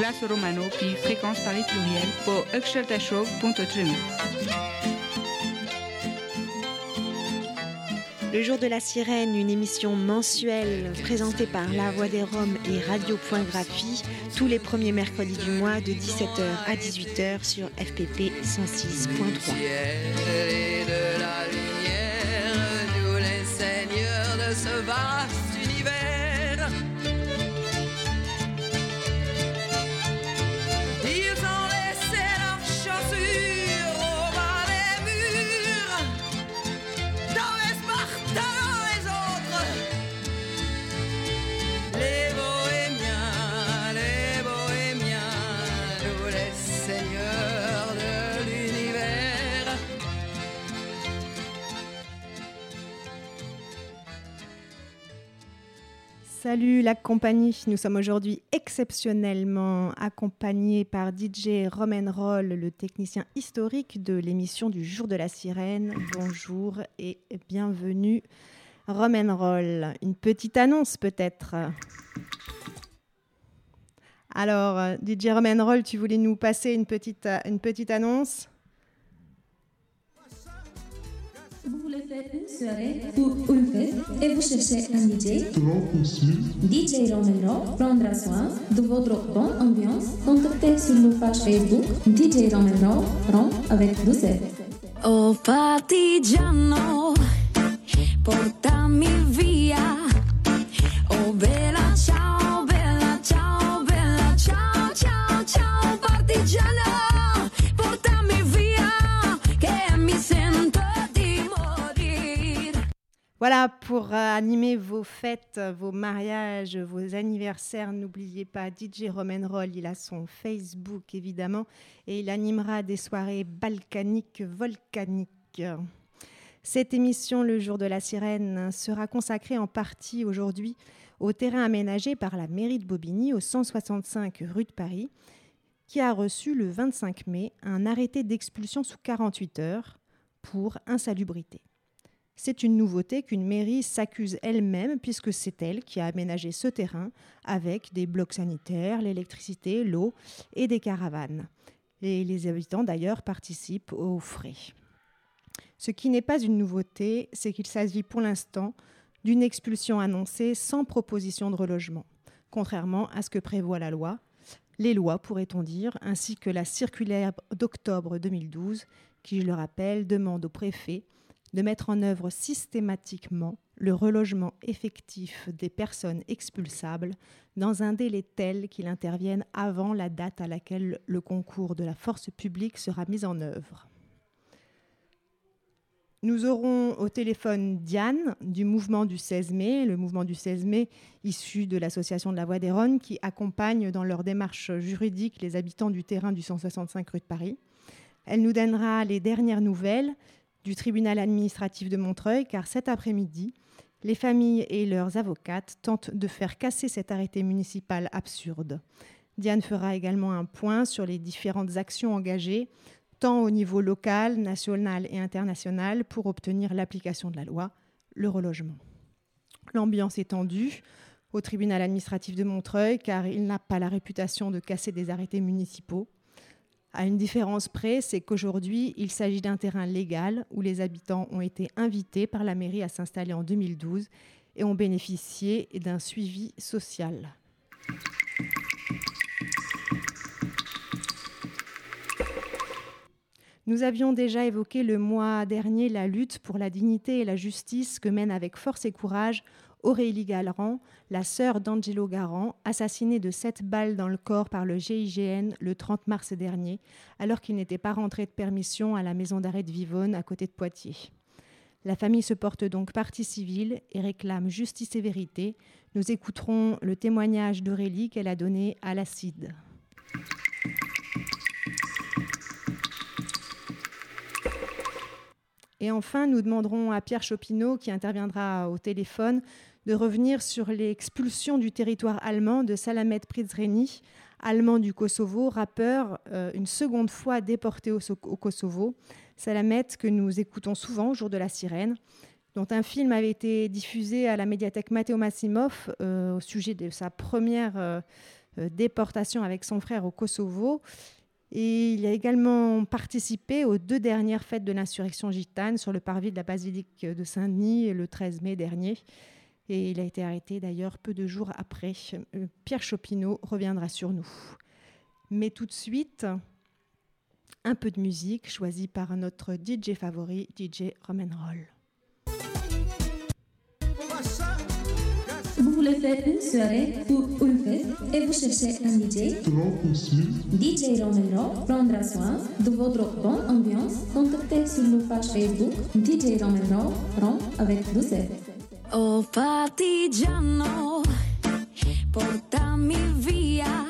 glace romano puis fréquence Paris pluriel pour Show.3. Le jour de la sirène, une émission mensuelle présentée par La Voix des Roms et Radio Point Graphie tous les premiers mercredis du mois de 17h à 18h sur FPP 106.3. Salut la compagnie, nous sommes aujourd'hui exceptionnellement accompagnés par DJ Roman Roll, le technicien historique de l'émission du Jour de la Sirène. Bonjour et bienvenue Roman Roll. Une petite annonce peut-être. Alors DJ Roman Roll, tu voulais nous passer une petite, une petite annonce? Vous voulez faire une soirée ou une fête et vous cherchez un DJ DJ Romero prendra soin de votre bonne ambiance. Contactez sur nos pages Facebook DJ Romero Rom avec via. Oh Voilà, pour euh, animer vos fêtes, vos mariages, vos anniversaires, n'oubliez pas DJ Roman Roll, il a son Facebook évidemment, et il animera des soirées balkaniques, volcaniques. Cette émission, le jour de la sirène, sera consacrée en partie aujourd'hui au terrain aménagé par la mairie de Bobigny au 165 rue de Paris, qui a reçu le 25 mai un arrêté d'expulsion sous 48 heures pour insalubrité. C'est une nouveauté qu'une mairie s'accuse elle-même puisque c'est elle qui a aménagé ce terrain avec des blocs sanitaires, l'électricité, l'eau et des caravanes. Et les habitants d'ailleurs participent aux frais. Ce qui n'est pas une nouveauté, c'est qu'il s'agit pour l'instant d'une expulsion annoncée sans proposition de relogement, contrairement à ce que prévoit la loi, les lois pourrait-on dire, ainsi que la circulaire d'octobre 2012 qui, je le rappelle, demande au préfet de mettre en œuvre systématiquement le relogement effectif des personnes expulsables dans un délai tel qu'il intervienne avant la date à laquelle le concours de la force publique sera mis en œuvre. Nous aurons au téléphone Diane du mouvement du 16 mai, le mouvement du 16 mai issu de l'association de la Voix des Rhônes qui accompagne dans leur démarche juridique les habitants du terrain du 165 rue de Paris. Elle nous donnera les dernières nouvelles du tribunal administratif de Montreuil, car cet après-midi, les familles et leurs avocates tentent de faire casser cet arrêté municipal absurde. Diane fera également un point sur les différentes actions engagées, tant au niveau local, national et international, pour obtenir l'application de la loi, le relogement. L'ambiance est tendue au tribunal administratif de Montreuil, car il n'a pas la réputation de casser des arrêtés municipaux. À une différence près, c'est qu'aujourd'hui, il s'agit d'un terrain légal où les habitants ont été invités par la mairie à s'installer en 2012 et ont bénéficié d'un suivi social. Nous avions déjà évoqué le mois dernier la lutte pour la dignité et la justice que mène avec force et courage Aurélie Galran, la sœur d'Angelo Garand, assassinée de sept balles dans le corps par le GIGN le 30 mars dernier, alors qu'il n'était pas rentré de permission à la maison d'arrêt de Vivonne, à côté de Poitiers. La famille se porte donc partie civile et réclame justice et vérité. Nous écouterons le témoignage d'Aurélie qu'elle a donné à l'acide. Et enfin, nous demanderons à Pierre Chopineau, qui interviendra au téléphone, de revenir sur l'expulsion du territoire allemand de Salamet Prizreni, allemand du Kosovo, rappeur, euh, une seconde fois déporté au, Kosovo. Salamet, que nous écoutons souvent au jour de la sirène, dont un film avait été diffusé à la médiathèque Matteo Massimov euh, au sujet de sa première euh, déportation avec son frère au Kosovo. Et il a également participé aux deux dernières fêtes de l'insurrection gitane sur le parvis de la basilique de Saint-Denis le 13 mai dernier. Et il a été arrêté d'ailleurs peu de jours après. Pierre Chopineau reviendra sur nous. Mais tout de suite, un peu de musique choisie par notre DJ favori, DJ Roll. Vous voulez faire une soirée ou une fête et vous cherchez un DJ DJ Roll prendra soin de votre bonne ambiance. Contactez sur nos pages Facebook DJ Roll Rom avec 12 Oh partigiano, portami via.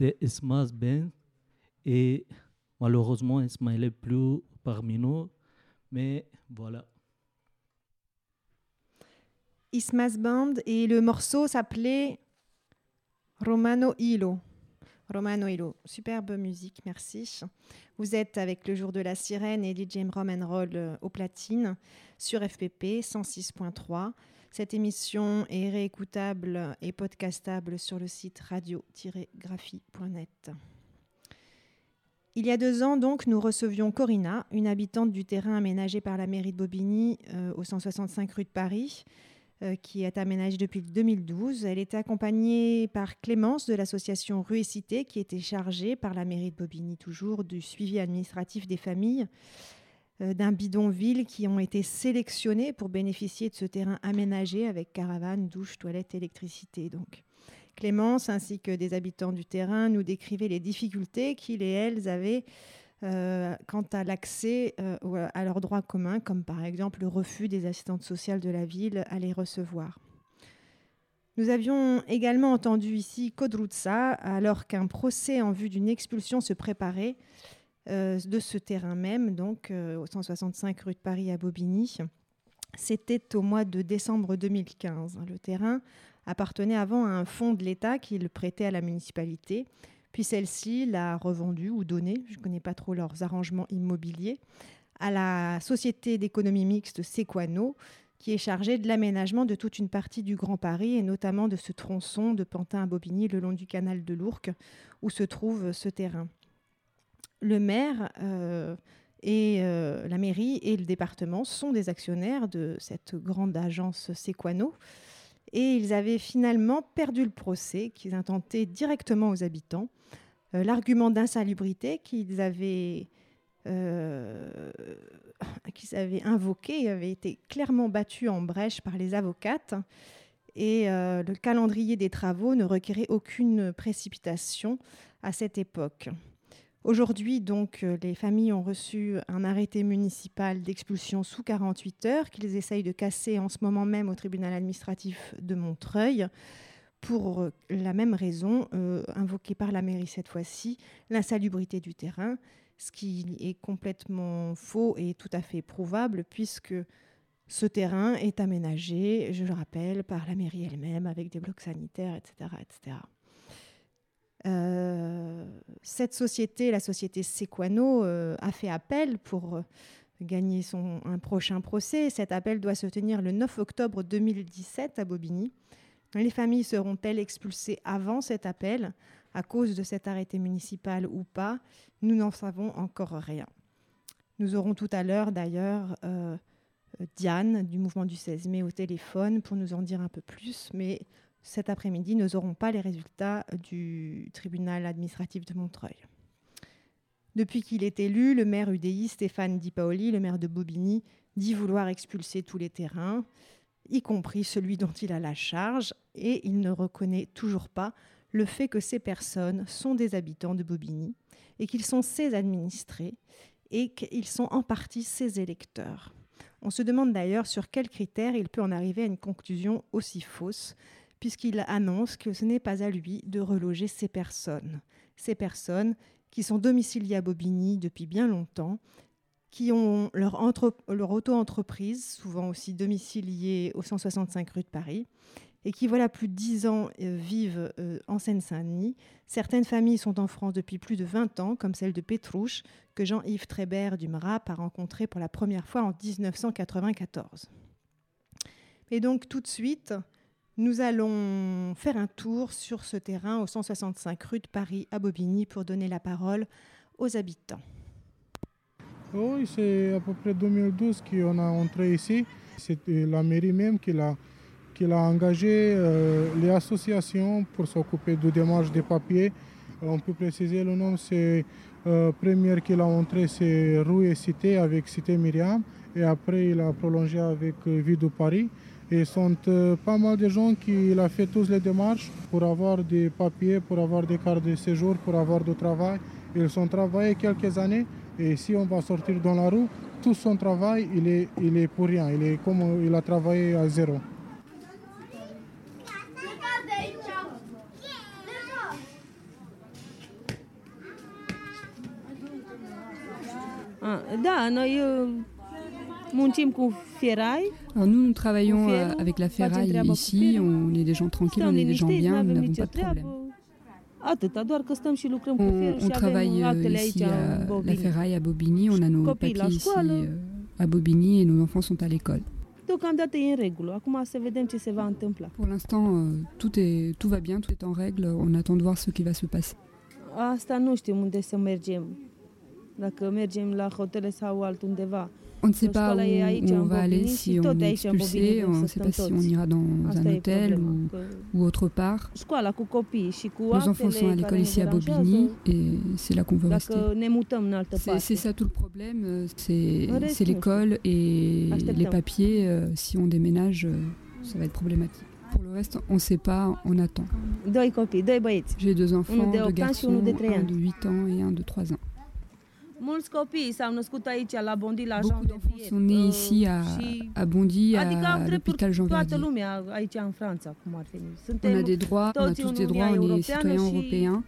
C'était Esmas Ben. Et malheureusement, Ismaël est plus parmi nous. Mais voilà. Ismas Band et le morceau s'appelait Romano Hilo. Romano Hilo, superbe musique, merci. Vous êtes avec le jour de la sirène et DJ Roman Roll euh, au platine sur FPP 106.3. Cette émission est réécoutable et podcastable sur le site radio-graphie.net. Il y a deux ans, donc, nous recevions Corinna, une habitante du terrain aménagé par la mairie de Bobigny euh, au 165 rue de Paris, euh, qui est aménagé depuis 2012. Elle était accompagnée par Clémence de l'association Rue Cité, qui était chargée par la mairie de Bobigny toujours du suivi administratif des familles euh, d'un bidonville qui ont été sélectionnés pour bénéficier de ce terrain aménagé avec caravane, douche, toilette, électricité. Donc. Clémence ainsi que des habitants du terrain nous décrivaient les difficultés qu'ils et elles avaient euh, quant à l'accès euh, à leurs droits communs, comme par exemple le refus des assistantes sociales de la ville à les recevoir. Nous avions également entendu ici Kodrutsa, alors qu'un procès en vue d'une expulsion se préparait euh, de ce terrain même, donc au 165 rue de Paris à Bobigny. C'était au mois de décembre 2015. Le terrain appartenait avant à un fonds de l'État qui le prêtait à la municipalité, puis celle-ci l'a revendu ou donné, je ne connais pas trop leurs arrangements immobiliers, à la société d'économie mixte Sequano, qui est chargée de l'aménagement de toute une partie du Grand Paris et notamment de ce tronçon de Pantin à Bobigny le long du canal de l'Ourcq où se trouve ce terrain. Le maire euh, et euh, la mairie et le département sont des actionnaires de cette grande agence Sequano et ils avaient finalement perdu le procès qu'ils intentaient directement aux habitants. Euh, L'argument d'insalubrité qu'ils avaient, euh, qu'ils avaient invoqué avait été clairement battu en brèche par les avocates et euh, le calendrier des travaux ne requérait aucune précipitation à cette époque. Aujourd'hui, donc, euh, les familles ont reçu un arrêté municipal d'expulsion sous 48 heures qu'ils essayent de casser en ce moment même au tribunal administratif de Montreuil pour euh, la même raison, euh, invoquée par la mairie cette fois-ci, l'insalubrité du terrain, ce qui est complètement faux et tout à fait prouvable puisque ce terrain est aménagé, je le rappelle, par la mairie elle-même avec des blocs sanitaires, etc. etc. Euh, cette société, la société Sequano, euh, a fait appel pour euh, gagner son, un prochain procès. Cet appel doit se tenir le 9 octobre 2017 à Bobigny. Les familles seront-elles expulsées avant cet appel à cause de cet arrêté municipal ou pas? Nous n'en savons encore rien. Nous aurons tout à l'heure d'ailleurs Diane du mouvement du 16 mai au téléphone pour nous en dire un peu plus, mais cet après-midi, nous n'aurons pas les résultats du tribunal administratif de Montreuil. Depuis qu'il est élu, le maire UDI Stéphane Di Paoli, le maire de Bobigny, dit vouloir expulser tous les terrains, y compris celui dont il a la charge, et il ne reconnaît toujours pas le fait que ces personnes sont des habitants de Bobigny et qu'ils sont ses administrés et qu'ils sont en partie ses électeurs. On se demande d'ailleurs sur quels critères il peut en arriver à une conclusion aussi fausse, puisqu'il annonce que ce n'est pas à lui de reloger ces personnes. Ces personnes qui sont domiciliées à Bobigny depuis bien longtemps, qui ont leur, entre- leur auto-entreprise, souvent aussi domiciliée au 165 rue de Paris, et qui, voilà plus de 10 ans, euh, vivent euh, en Seine-Saint-Denis. Certaines familles sont en France depuis plus de 20 ans, comme celle de Pétrouche, que Jean-Yves Trébert du MRAP a rencontré pour la première fois en 1994. Et donc, tout de suite, nous allons faire un tour sur ce terrain au 165 rue de Paris à Bobigny pour donner la parole aux habitants. Oui, c'est à peu près 2012 qu'on a entré ici. C'est la mairie même qui l'a, engagé euh, les associations pour s'occuper de démarches des papiers. On peut préciser le nom, c'est euh, première qu'il a entré, c'est Rue et Cité avec Cité Myriam. Et après, il a prolongé avec euh, Ville de Paris. Et sont euh, pas mal de gens qui a fait tous les démarches pour avoir des papiers, pour avoir des cartes de séjour, pour avoir du travail. Ils ont travaillé quelques années et si on va sortir dans la rue, tout son travail, il est, il est pour rien. Il est comme euh, il a travaillé à zéro. Ah, Da, noi Alors nous, nous travaillons euh, avec la ferraille ici, on est des gens tranquilles, on est des gens bien, nous n'avons pas de problème. cu On, travaille euh, ici à în la ferraille à Bobigny, on a nos papiers ici euh, à Bobigny et nos enfants sont à l'école. Pour l'instant, tout, est, tout va bien, tout est en règle, on attend de voir ce qui va se passer. Asta nu știm unde să mergem. Dacă mergem la hotele sau altundeva. On ne sait pas où, on va aller, si on est expulsé, on ne sait pas si on ira dans Asta un hôtel ou, autre part. Nos enfants sont à l'école ici à Bobigny et c'est là qu'on veut rester. C'est ça tout le problème, euh, c'est l'école et les papiers. euh, si on déménage, euh, ça va être problématique. Pour le reste, on ne sait pas, on attend. J'ai deux enfants, de deux garçons, un ani. de 8 ans et un de 3 ans. Beaucoup de d'enfants sont nés ici à, à Bondy, à l'hôpital Jean Verdier. On a des droits, on a tous des droits, on est citoyens européens.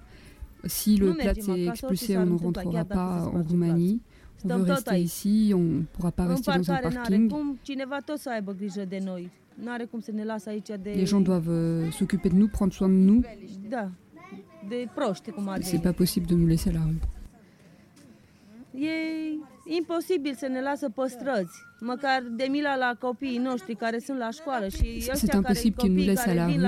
Si le plat est expulsé, on ne rentrera pas en Roumanie. On veut rester ici, on ne pourra pas rester dans un parking. Les gens doivent euh, s'occuper de nous, prendre soin de nous. C'est pas possible de nous laisser à la rue. E imposibil să ne lasă pe străzi, măcar de mila la copiii noștri care sunt la școală și C'est impossible qu'ils nous laissent à la rue,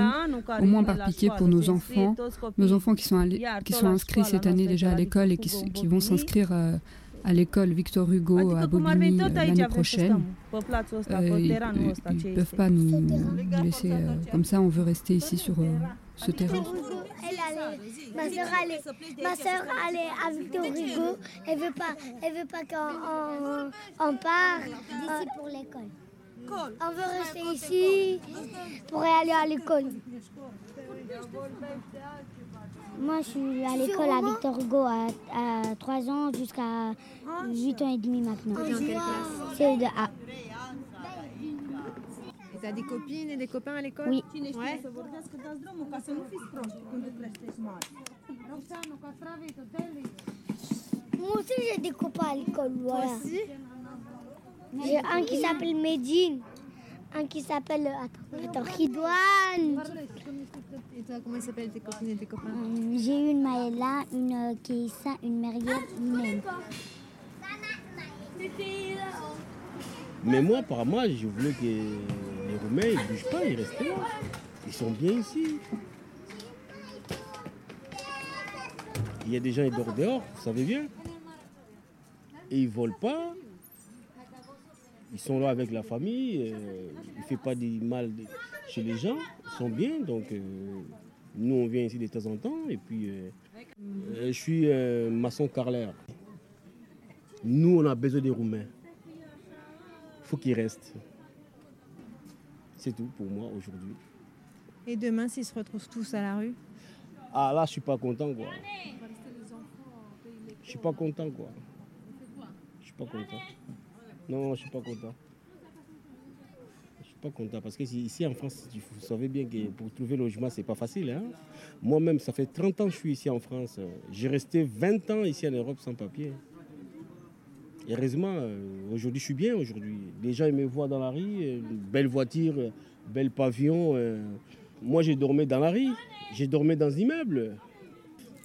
au moins par pitié pour nos enfants. Nos enfants qui sont, allés- qui sont inscrits cette année déjà à l'école et qui, qui vont s'inscrire euh, à l'école Victor Hugo à Bobigny euh, l'année prochaine. Euh, ils ce peuvent pas nous, nous laisser euh, comme ça, on veut rester ici sur euh, ce terrain. Elle, elle est- ma soeur, est, ma soeur, à Victor Hugo. Elle veut pas, elle veut pas qu'on on, on part d'ici pour l'école. On veut rester ici pour aller à l'école. Moi, je suis à l'école à Victor Hugo à, à 3 ans jusqu'à 8 ans et demi maintenant. C'est de A. T'as des copines et des copains à l'école Oui. Ouais. Moi aussi, j'ai des copains à l'école. Voilà. aussi J'ai un qui s'appelle Medine, un qui s'appelle attends, attends, Ridouane. Et toi, comment s'appellent tes copines et tes copains Euh, J'ai une Maëla, une euh, Keïssa, une Meriem, une Naïm. Mais moi, par moi, je voulais que les Roumains ne bougent pas, ils restent là. Ils sont bien ici. Il y a des gens qui dorment dehors, vous savez bien. Et ils ne volent pas. Ils sont là avec la famille. euh, il ne fait pas de mal chez les gens. Ils sont bien. Donc, euh, nous, on vient ici de temps en temps. Et puis, euh, je suis maçon carreleur. Nous, on a besoin des Roumains. Il faut qu'ils restent. C'est tout pour moi aujourd'hui. Et demain, s'ils se retrouvent tous à la rue? Ah là, je suis pas content quoi. Je suis pas content quoi. Je suis pas content. Non, je suis pas content. Je suis pas content parce que ici en France, vous savez bien que pour trouver logement, c'est pas facile. hein. Moi-même, ça fait 30 ans que je suis ici en France. J'ai resté 20 ans ici en Europe sans papier. Et heureusement, euh, aujourd'hui, je suis bien. Aujourd'hui, les gens ils me voient dans la rue, euh, belle voiture, euh, bel pavillon. Moi, j'ai dormi dans la rue. J'ai dormi dans un immeuble.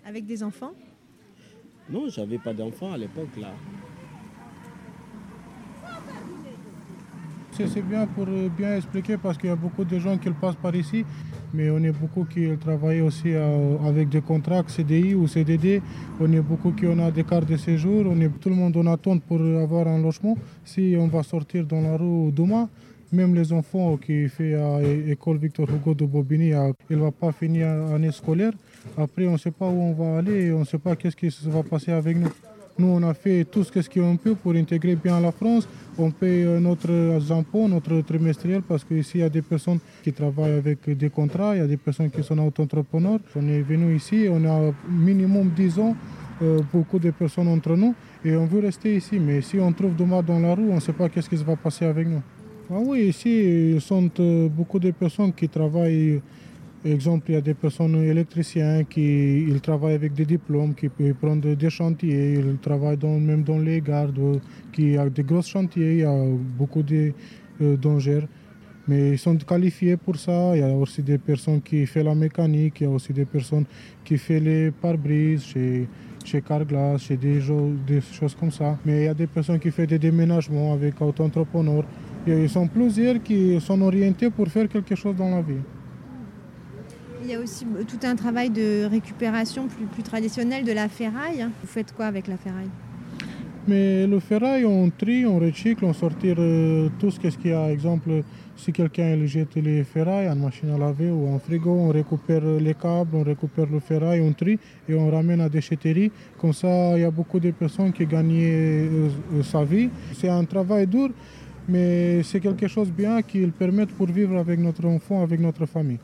Avec des enfants? Non, j'avais pas d'enfant à l'époque là. C'est c'est bien pour bien expliquer parce qu'il y a beaucoup de gens qui passent par ici, mais on est beaucoup qui travaillent aussi euh, avec des contrats CDI ou CDD. On est beaucoup qui on a des cartes de séjour. On est tout le monde en attente pour avoir un logement. Si on va sortir dans la rue demain, même les enfants qui font à l'école Victor Hugo de Bobigny, à- il ne va pas finir l'année scolaire. Après, on ne sait pas où on va aller et on ne sait pas qu'est-ce qui va passer avec nous. Nous, on a fait tout ce qu'on peut pour intégrer bien la France. On paye euh, notre impôt, notre trimestriel, parce qu'ici, il y a des personnes qui travaillent avec des contrats, il y a des personnes qui sont auto-entrepreneurs. On est venu ici, on a minimum 10 ans, euh, beaucoup de personnes entre nous, et on veut rester ici. Mais si on trouve demain dans la rue, on ne sait pas qu'est-ce qui va passer avec nous. Ah oui, ici, il sont euh, beaucoup de personnes qui travaillent Exemple, il y a des personnes électriciens qui ils travaillent avec des diplômes, qui peuvent prendre des chantiers, ils travaillent dans- même dans les gardes, qui a des gros chantiers, il y a beaucoup de euh, dangers. Mais ils sont qualifiés pour ça. Il y a aussi des personnes qui font la mécanique, il y a aussi des personnes qui font les pare-brises chez, chez Carglass, chez des, choses comme ça. Mais il y a des personnes qui font des déménagements avec auto-entrepreneurs. Ils sont plusieurs qui sont orientés pour faire quelque chose dans la vie. Il y a aussi euh, tout un travail de récupération plus, plus traditionnel de la ferraille. Vous faites quoi avec la ferraille? Mais le ferraille, on trie, on recycle, on sortir euh, tout ce qu'il y a. Exemple, si quelqu'un jette les ferrailles en machine à laver ou en frigo, on récupère les câbles, on récupère le ferraille, on trie et on ramène à déchetterie. Comme ça, il y a beaucoup de personnes qui gagnent euh, sa vie. C'est un travail dur, mais c'est quelque chose de bien qui permet pour vivre avec notre enfant, avec notre famille.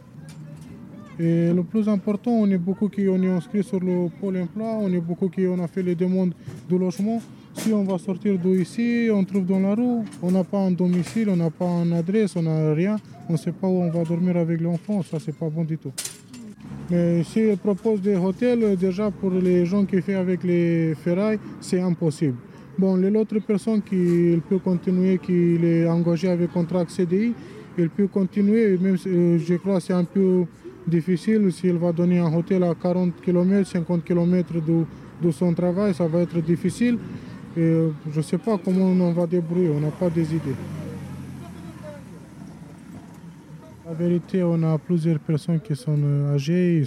Et le plus important, on est beaucoup qui on est inscrit sur le pôle emploi, on est beaucoup qui on a fait les demandes de logement. Si on va sortir d'ici, on trouve dans la rue, on n'a pas un domicile, on n'a pas une adresse, on n'a rien, on ne sait pas où on va dormir avec l'enfant, ça c'est pas bon du tout. Mais si on propose des hôtels, déjà pour les gens qui font avec les ferrailles, c'est impossible. Bon, l'autre personne qui peut continuer, qui est engagé avec contrat CDI, il peut continuer, même euh, je crois c'est un peu difficile s'il va donner un hôtel à 40 km, 50 km de, de son travail, ça va être difficile. Je ne sais pas comment on va débrouiller, on n'a pas des idées. La vérité, on a plusieurs personnes qui sont euh, âgées,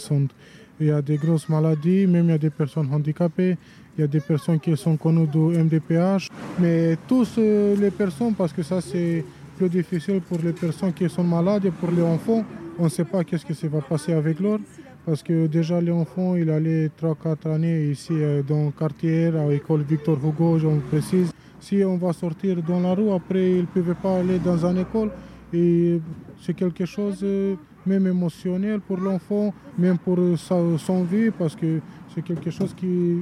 il y a des grosses maladies, même il y a des personnes handicapées, il y a des personnes qui sont connues du MDPH. Mais tous euh, les personnes, parce que ça c'est plus difficile pour les personnes qui sont malades et pour les enfants, on ne sait pas qu'est-ce qui va passer avec l'or. Parce que déjà les enfants, il allait 3-4 années ici euh, dans le quartier, à l'école Victor Hugo, j'en précise. Si on va sortir dans la rue, après ils ne peuvent pas aller dans une école. Et c'est quelque chose euh, même émotionnel pour l'enfant, même pour sa, son vie, parce que c'est quelque chose qui...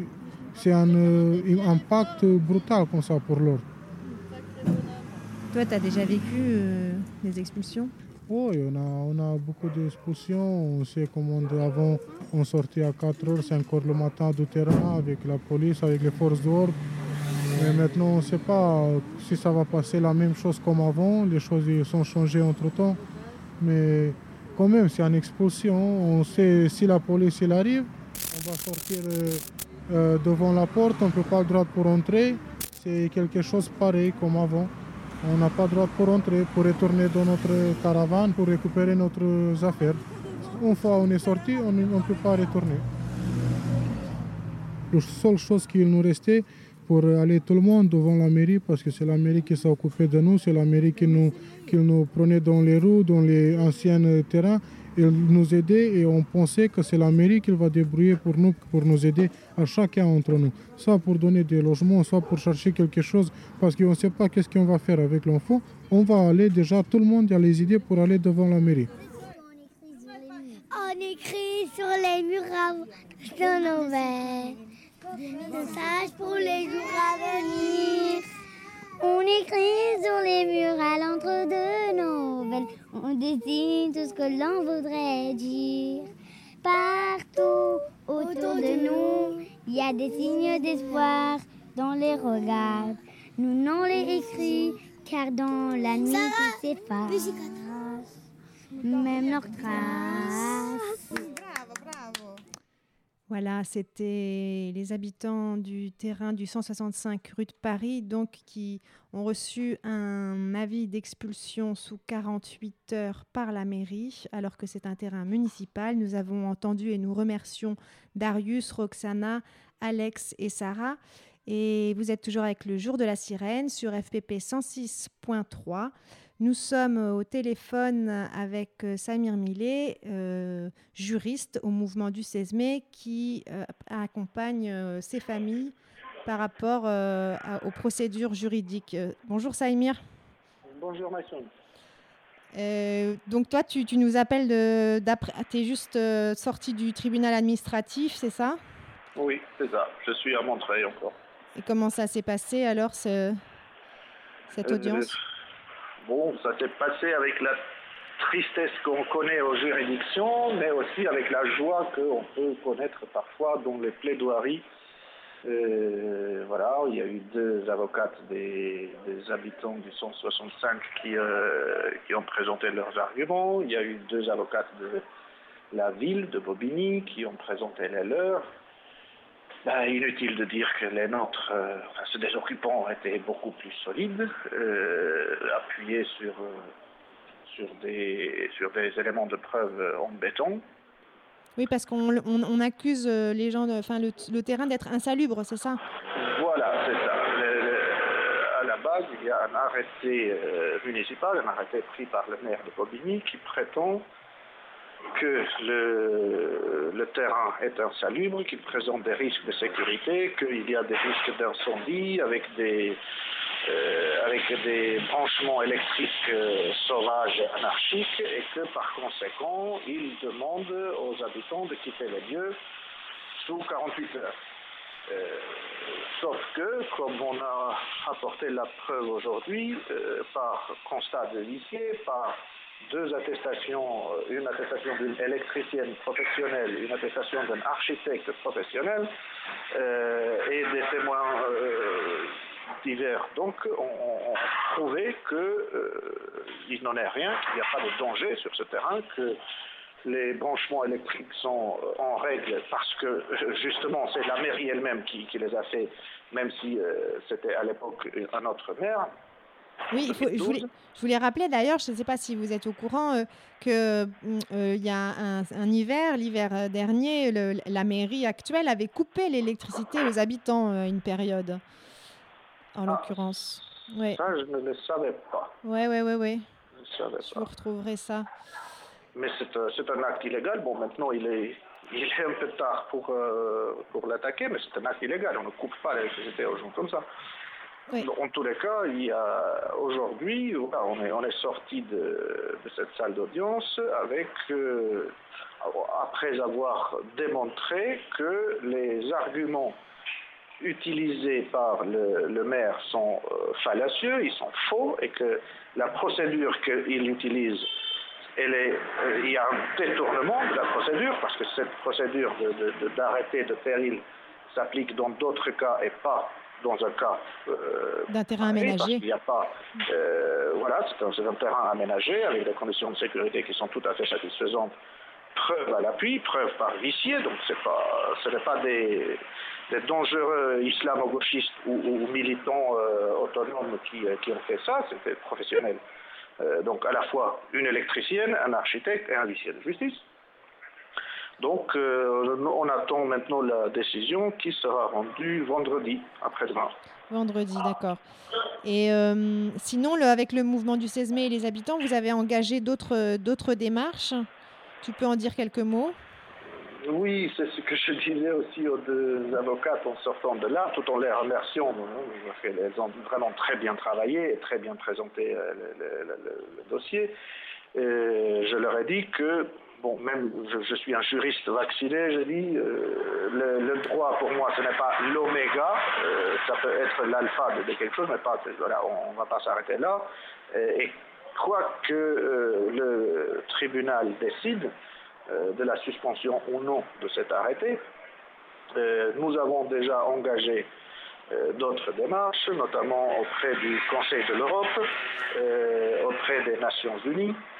C'est un euh, impact brutal comme ça pour l'or. Toi, tu as déjà vécu euh, des expulsions? Oui, on a, on a beaucoup d'expulsions. On sait comment avant, on sortait à 4h, 5h le matin du terrain avec la police, avec les forces d'ordre. Mais maintenant, on ne sait pas si ça va passer la même chose comme avant. Les choses sont changées entre-temps. Mais quand même, c'est une expulsion. On sait si la police arrive, on va sortir euh, euh, devant la porte, on ne peut pas le droit pour entrer. C'est quelque chose pareil comme avant. On n'a pas droit pour entrer, pour retourner dans notre caravane, pour récupérer nos affaires. Une fois on est sorti, on ne peut pas retourner. La seule chose qu'il nous restait pour aller tout le monde devant la mairie, parce que c'est la mairie qui s'est occupée de nous, c'est la mairie qui nous, qui nous prenait dans les rues, dans les anciens terrains, et nous aider et on pensait que c'est la mairie qui va débrouiller pour nous, pour nous aider à chacun entre nous. Soit pour donner des logements, soit pour chercher quelque chose, parce qu'on ne sait pas qu'est-ce qu'on va faire avec l'enfant. On va aller déjà, tout le monde a les idées pour aller devant la mairie. On écrit sur les murs de nos verres. Message pour les jours à venir. On écrit sur les murs à l'entre de nos On dessine tout ce que l'on voudrait dire. Partout autour de nous, il y a des signes d'espoir dans les regards. Nous n'en les écrit car dans la nuit qui s'efface, même leurs traces. Voilà, c'était les habitants du terrain du 165 rue de Paris, donc qui ont reçu un avis d'expulsion sous 48 heures par la mairie, alors que c'est un terrain municipal. Nous avons entendu et nous remercions Darius, Roxana, Alex et Sarah. Et vous êtes toujours avec le jour de la sirène sur FPP 106.3. Nous sommes au téléphone avec euh, Samir Millet, euh, juriste au mouvement du 16 mai, qui euh, accompagne ces familles par rapport aux procédures juridiques. bonjour Samir. Bonjour Masson. donc toi, tu, tu nous appelles d'après, tu es juste sorti du tribunal administratif, c'est ça? Oui, c'est ça. Je suis à Montreuil encore. Et comment ça s'est passé alors ce, cette audience? Bon, ça s'est passé avec la tristesse qu'on connaît aux juridictions, mais aussi avec la joie qu'on peut connaître parfois dans les plaidoiries. Euh, voilà, il y a eu deux avocates des, habitants du 165 qui, euh, qui ont présenté leurs arguments. Il y a eu deux avocates de la ville de Bobigny qui ont présenté les leurs. Ben, inutile de dire que les nôtres, euh, enfin, ceux des occupants, étaient beaucoup plus solides, euh, appuyés sur, euh, sur, des, sur des éléments de preuve en béton. Oui, parce qu'on on, accuse les gens, enfin le, le, terrain d'être insalubre, c'est ça? Voilà, c'est ça. à la base, il y a un arrêté municipal, un arrêté pris par le maire de Bobigny qui prétend que le, terrain est insalubre, qu'il présente des risques de sécurité, qu'il y a des risques d'incendie avec des, euh, avec des branchements électriques euh, sauvages anarchiques et que par conséquent, il demande aux habitants de quitter les lieux sous 48 heures. Euh, sauf que, comme on a apporté la preuve aujourd'hui, euh, par constat de l'huissier, par deux attestations, euh, une attestation d'une électricienne professionnelle, une attestation d'un architecte professionnel euh, et des témoins euh, divers. Donc, on, on- qu'il n'en est rien, qu'il n'y a pas de danger sur ce terrain, que les branchements électriques sont en règle parce que justement c'est la mairie elle-même qui, qui les a fait, même si c'était à l'époque un autre maire. Oui, il faut- je, voulais, je voulais rappeler d'ailleurs, je ne sais pas si vous êtes au courant, euh, que mm, euh, y a un, un hiver, l'hiver euh, dernier, le- la mairie actuelle avait coupé l'électricité aux habitants euh, une période, en l'occurrence. Ouais. Ça, je ne le savais pas. ouais, ouais, ouais, ouais. Je pas. vous retrouverai ça. Mais c'est un, acte illégal. Bon, maintenant, il est, il est un peu tard pour, pour l'attaquer, mais c'est un acte illégal. On ne coupe pas l'électricité aux gens comme ça. En tous les cas, il y a aujourd'hui, on est, sorti de, cette salle d'audience avec, euh, après avoir démontré que les arguments utilisés par le, maire sont euh, fallacieux, ils sont faux, et que la procédure qu'il utilise, euh, il y a un détournement de la procédure, parce que cette procédure de- de- d'arrêté de, péril s'applique dans d'autres cas et pas dans un cas euh, D'un terrain aménagé. Parce qu'il n'y a pas, euh, voilà, c'est un, terrain aménagé avec des conditions de sécurité qui sont tout à fait satisfaisantes. Preuve à l'appui, preuve par huissier, donc c'est pas, ce n'est pas des, des dangereux islamo-gauchistes ou, ou militants euh, autonomes qui, euh, qui ont fait ça, c'était professionnel. Donc à la fois une électricienne, un architecte et un huissier de justice. Donc euh, on attend maintenant la décision qui sera rendue vendredi après-demain. Vendredi, d'accord. Et euh, sinon, le- avec le mouvement du 16 mai et les habitants, vous avez engagé d'autres d'autres démarches? Tu peux en dire quelques mots? Oui, c'est ce que je disais aussi aux deux avocates en sortant de là, tout en les remerciant, hein, qu'elles ont vraiment très bien travaillé et très bien présenté euh, le, le- le- le- le dossier. Et je leur ai dit que, bon, même je, suis un juriste vacciné, je dis, euh, le, droit pour moi ce n'est pas l'oméga, euh, ça peut être l'alpha de, quelque chose, mais pas, voilà, on ne va pas s'arrêter là. Et, et quoi que euh, le tribunal décide, euh, de la suspension ou non de cet arrêté. Euh, nous avons déjà engagé euh, d'autres démarches, notamment auprès du Conseil de l'Europe, euh, auprès des Nations Unies, euh,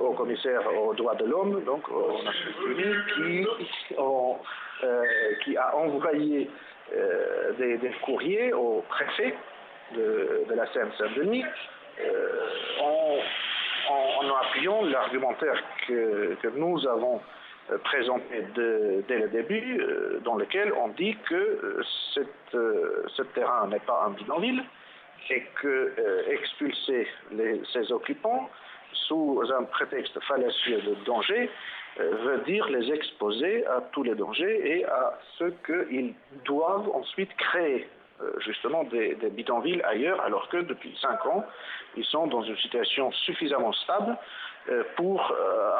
haut commissaire aux droits de l'homme, donc aux Nations euh, qui a envoyé euh, des, courriers au préfet de, la Seine-Saint-Denis euh, en, appuyant l'argumentaire que, nous avons présenté dès le début, dans lequel on dit que ce terrain n'est pas un bidonville et que expulser ses occupants sous un prétexte fallacieux de danger euh, veut dire les exposer à tous les dangers et à ce qu'ils doivent ensuite créer euh, justement des, des bidonvilles ailleurs, alors que depuis cinq ans, ils sont dans une situation suffisamment stable euh, pour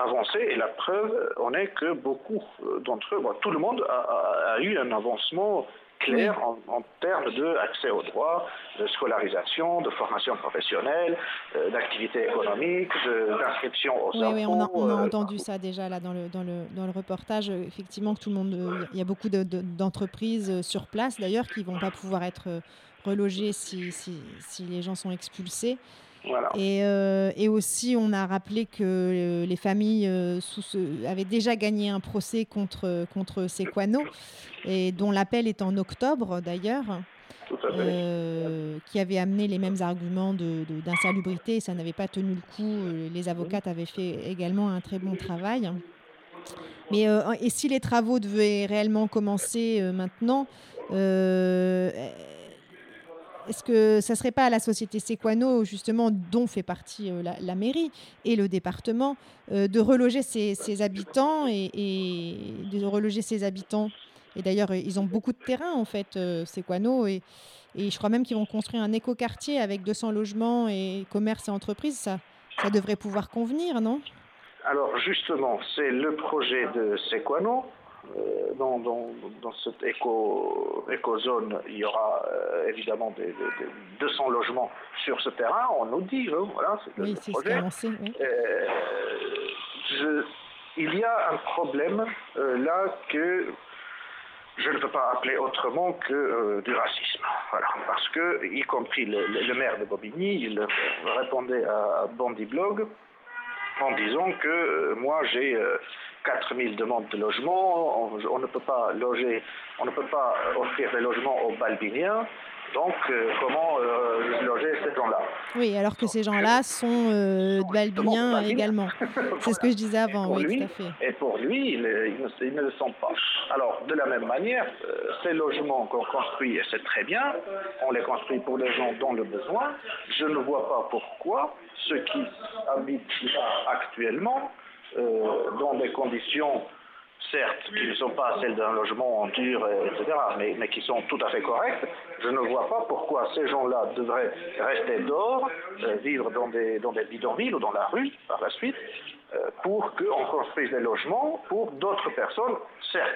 avancer. Et la preuve en est que beaucoup d'entre eux, tout le monde a eu un avancement clair en, en termes d'accès aux droits, de scolarisation, de formation professionnelle, euh, d'activité économique, de- d'inscription aux Oui, oui, on a, impôts, on a euh, entendu ça déjà là dans le, dans le, dans le reportage. Effectivement, tout le monde, euh, il y a beaucoup de- de- d'entreprises euh, sur place d'ailleurs qui vont pas pouvoir être relogées si, si, si les gens sont expulsés. Voilà. Et, euh, et aussi, on a rappelé que euh, les familles euh, sous ce- avaient déjà gagné un procès contre, contre Sequano, et dont l'appel est en octobre d'ailleurs, euh, qui avait amené les mêmes arguments de- de- d'insalubrité, et ça n'avait pas tenu le coup. Les avocates avaient fait également un très bon travail. Mais euh, et si les travaux devaient réellement commencer euh, maintenant, est-ce que ça serait pas à la société Sequano, justement, dont fait partie euh, la, mairie et le département, euh, de reloger ses, habitants et, de reloger ses habitants? Et d'ailleurs, ils ont beaucoup de terrain, en fait, euh, Sequano. Et, et je crois même qu'ils vont construire un écoquartier avec 200 logements et commerces et entreprises. Ça, ça devrait pouvoir convenir, non? Alors justement, c'est le projet de Sequano. Euh, dans, dans, dans cette éco, éco-zone, il y aura euh, évidemment des, des- des 200 logements sur ce terrain. On nous dit, hein, voilà, c'est le Oui, ce projet. oui. Euh, je- il y a un problème là que je ne peux pas appeler autrement que euh, du racisme. Voilà, parce que, y compris le, le- le maire de Bobigny, il répondait à Bandy Blog en disant que euh, moi j'ai euh, 4000 demandes de logement, on, on ne peut pas loger, on ne peut pas offrir des logements aux Balbiniens, donc euh, comment euh, loger ces gens-là? Oui, alors que ces gens-là sont euh, balbiniens également. C'est ce que je disais avant, oui, lui, tout à fait. Et pour lui, il, est- il ne, le sont pas. Alors, de la même manière, euh, ces logements qu'on construit, et c'est très bien, on les construit pour les gens dont le besoin. Je ne vois pas pourquoi ceux qui habitent là actuellement, euh, dans des conditions, certes, qui ne sont pas celles d'un logement en dur, euh, etc., mais, qui sont tout à fait correctes, je ne vois pas pourquoi ces gens-là devraient rester dehors, euh, vivre dans des, bidonvilles ou dans la rue par la suite, euh, pour qu'on construise des logements pour d'autres personnes, certes,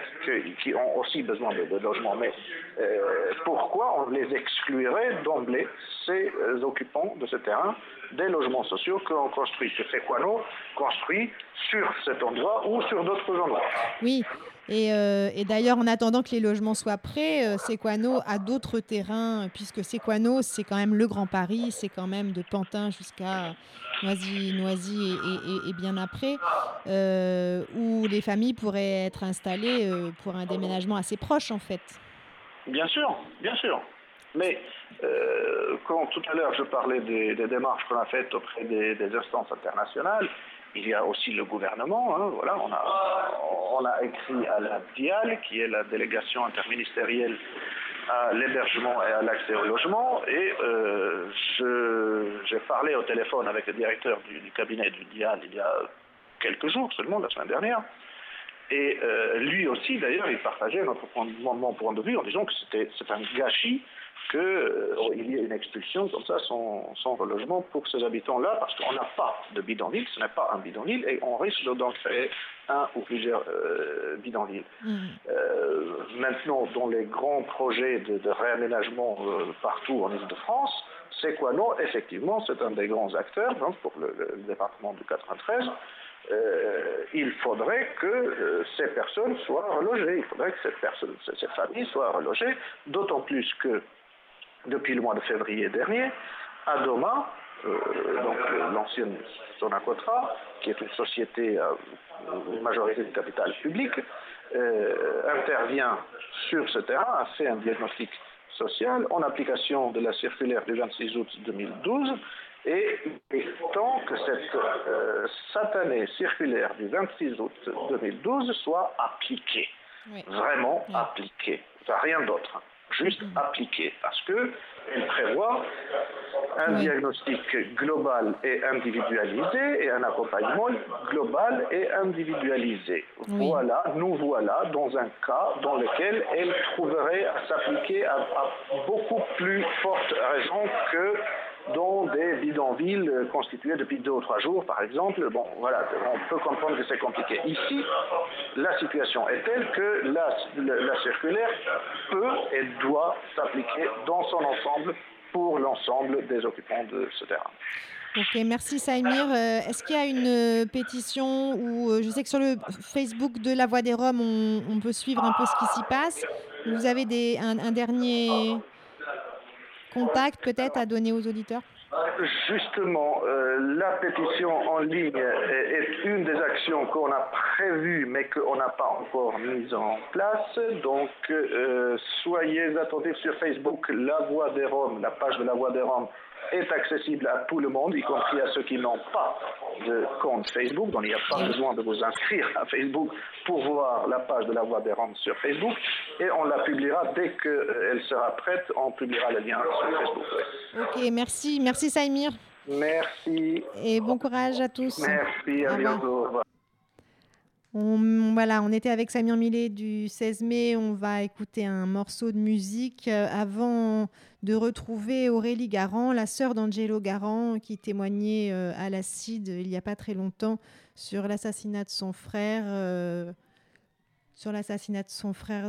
qui ont aussi besoin de, logements, mais euh, pourquoi on les exclurait d'emblée, ces euh, occupants de ce terrain, des logements sociaux que l'on construit, que Sequano construit sur cet endroit ou sur d'autres endroits. Oui, et, euh, et d'ailleurs, en attendant que les logements soient prêts, euh, Sequano a d'autres terrains, puisque Sequano, c'est quand même le Grand Paris, c'est quand même de Pantin jusqu'à Noisy, Noisy et, bien après, euh, où les familles pourraient être installées pour un déménagement assez proche, en fait. Bien sûr, bien sûr. Mais quand tout à l'heure je parlais des, démarches qu'on a faites auprès des instances internationales, il y a aussi le gouvernement. hein, voilà, on a, écrit à la DIAL, qui est la délégation interministérielle à l'hébergement et à l'accès au logement. Et euh, j'ai parlé au téléphone avec le directeur du, cabinet du DIAL il y a quelques jours seulement, la semaine dernière. Et euh, lui aussi, d'ailleurs, il partageait notre point, mon, point de vue en disant que c'est un gâchis qu'il y ait une expulsion comme ça sans, sans relogement pour ces habitants-là, parce qu'on n'a pas de bidonville, ce n'est pas un bidonville, et on risque d'en créer un ou plusieurs euh, bidonvilles. Euh, maintenant, dans les grands projets de, de réaménagement euh, partout en Ile-de-France, c'est quoi? Non Effectivement, c'est un des grands acteurs donc pour le, département du 93. Euh, il faudrait que euh, ces personnes soient relogées, il faudrait que cette, personne, cette famille soit relogée, d'autant plus que depuis le mois de février dernier, Adoma, euh, donc euh, l'ancienne Sonacotra, qui est une société à une majorité de capital public, euh, intervient sur ce terrain, a fait un diagnostic social en application de la circulaire du 26 août 2012 et il est temps que cette euh, satanée circulaire du 26 août 2012 soit appliquée. Vraiment appliquée. Enfin, rien d'autre. Juste appliquée. Parce que elle prévoit un diagnostic global et individualisé et un accompagnement global et individualisé. Voilà, nous voilà dans un cas dans lequel elle trouverait à s'appliquer à, à beaucoup plus forte raison que dans des bidonvilles euh, constitués depuis deux ou trois jours, par exemple. Bon, voilà, on peut comprendre que c'est compliqué. Ici, la situation est telle que la, la- la circulaire peut et doit s'appliquer dans son ensemble pour l'ensemble des occupants de ce terrain. Ok, merci Saïmir. Euh, Est-ce qu'il y a une euh, pétition ou je sais que sur le Facebook de la Voix des Roms, on, peut suivre un peu ce qui s'y passe. Vous avez un dernier contact peut-être à donner aux auditeurs Justement, euh, la pétition en ligne est, une des actions qu'on a prévues mais qu'on n'a pas encore mise en place. Donc, euh, soyez attentifs sur Facebook. La Voix des Roms, la page de la Voix des Roms est accessible à tout le monde, y compris à ceux qui n'ont pas de compte Facebook. Donc, il n'y a pas besoin de vous inscrire à Facebook pour voir la page de la Voix des Roms sur Facebook. Et on la publiera dès qu'elle sera prête. On publiera le lien sur Facebook. Ok, merci. Merci Saïmir. Merci. Et bon courage à tous. Merci, à bientôt. On, voilà, on était avec Samir Millet du 16 mai. On va écouter un morceau de musique euh, avant de retrouver Aurélie Garand, la sœur d'Angelo Garand, qui témoignait euh, à l'acide il n'y a pas très longtemps sur l'assassinat de son frère. euh,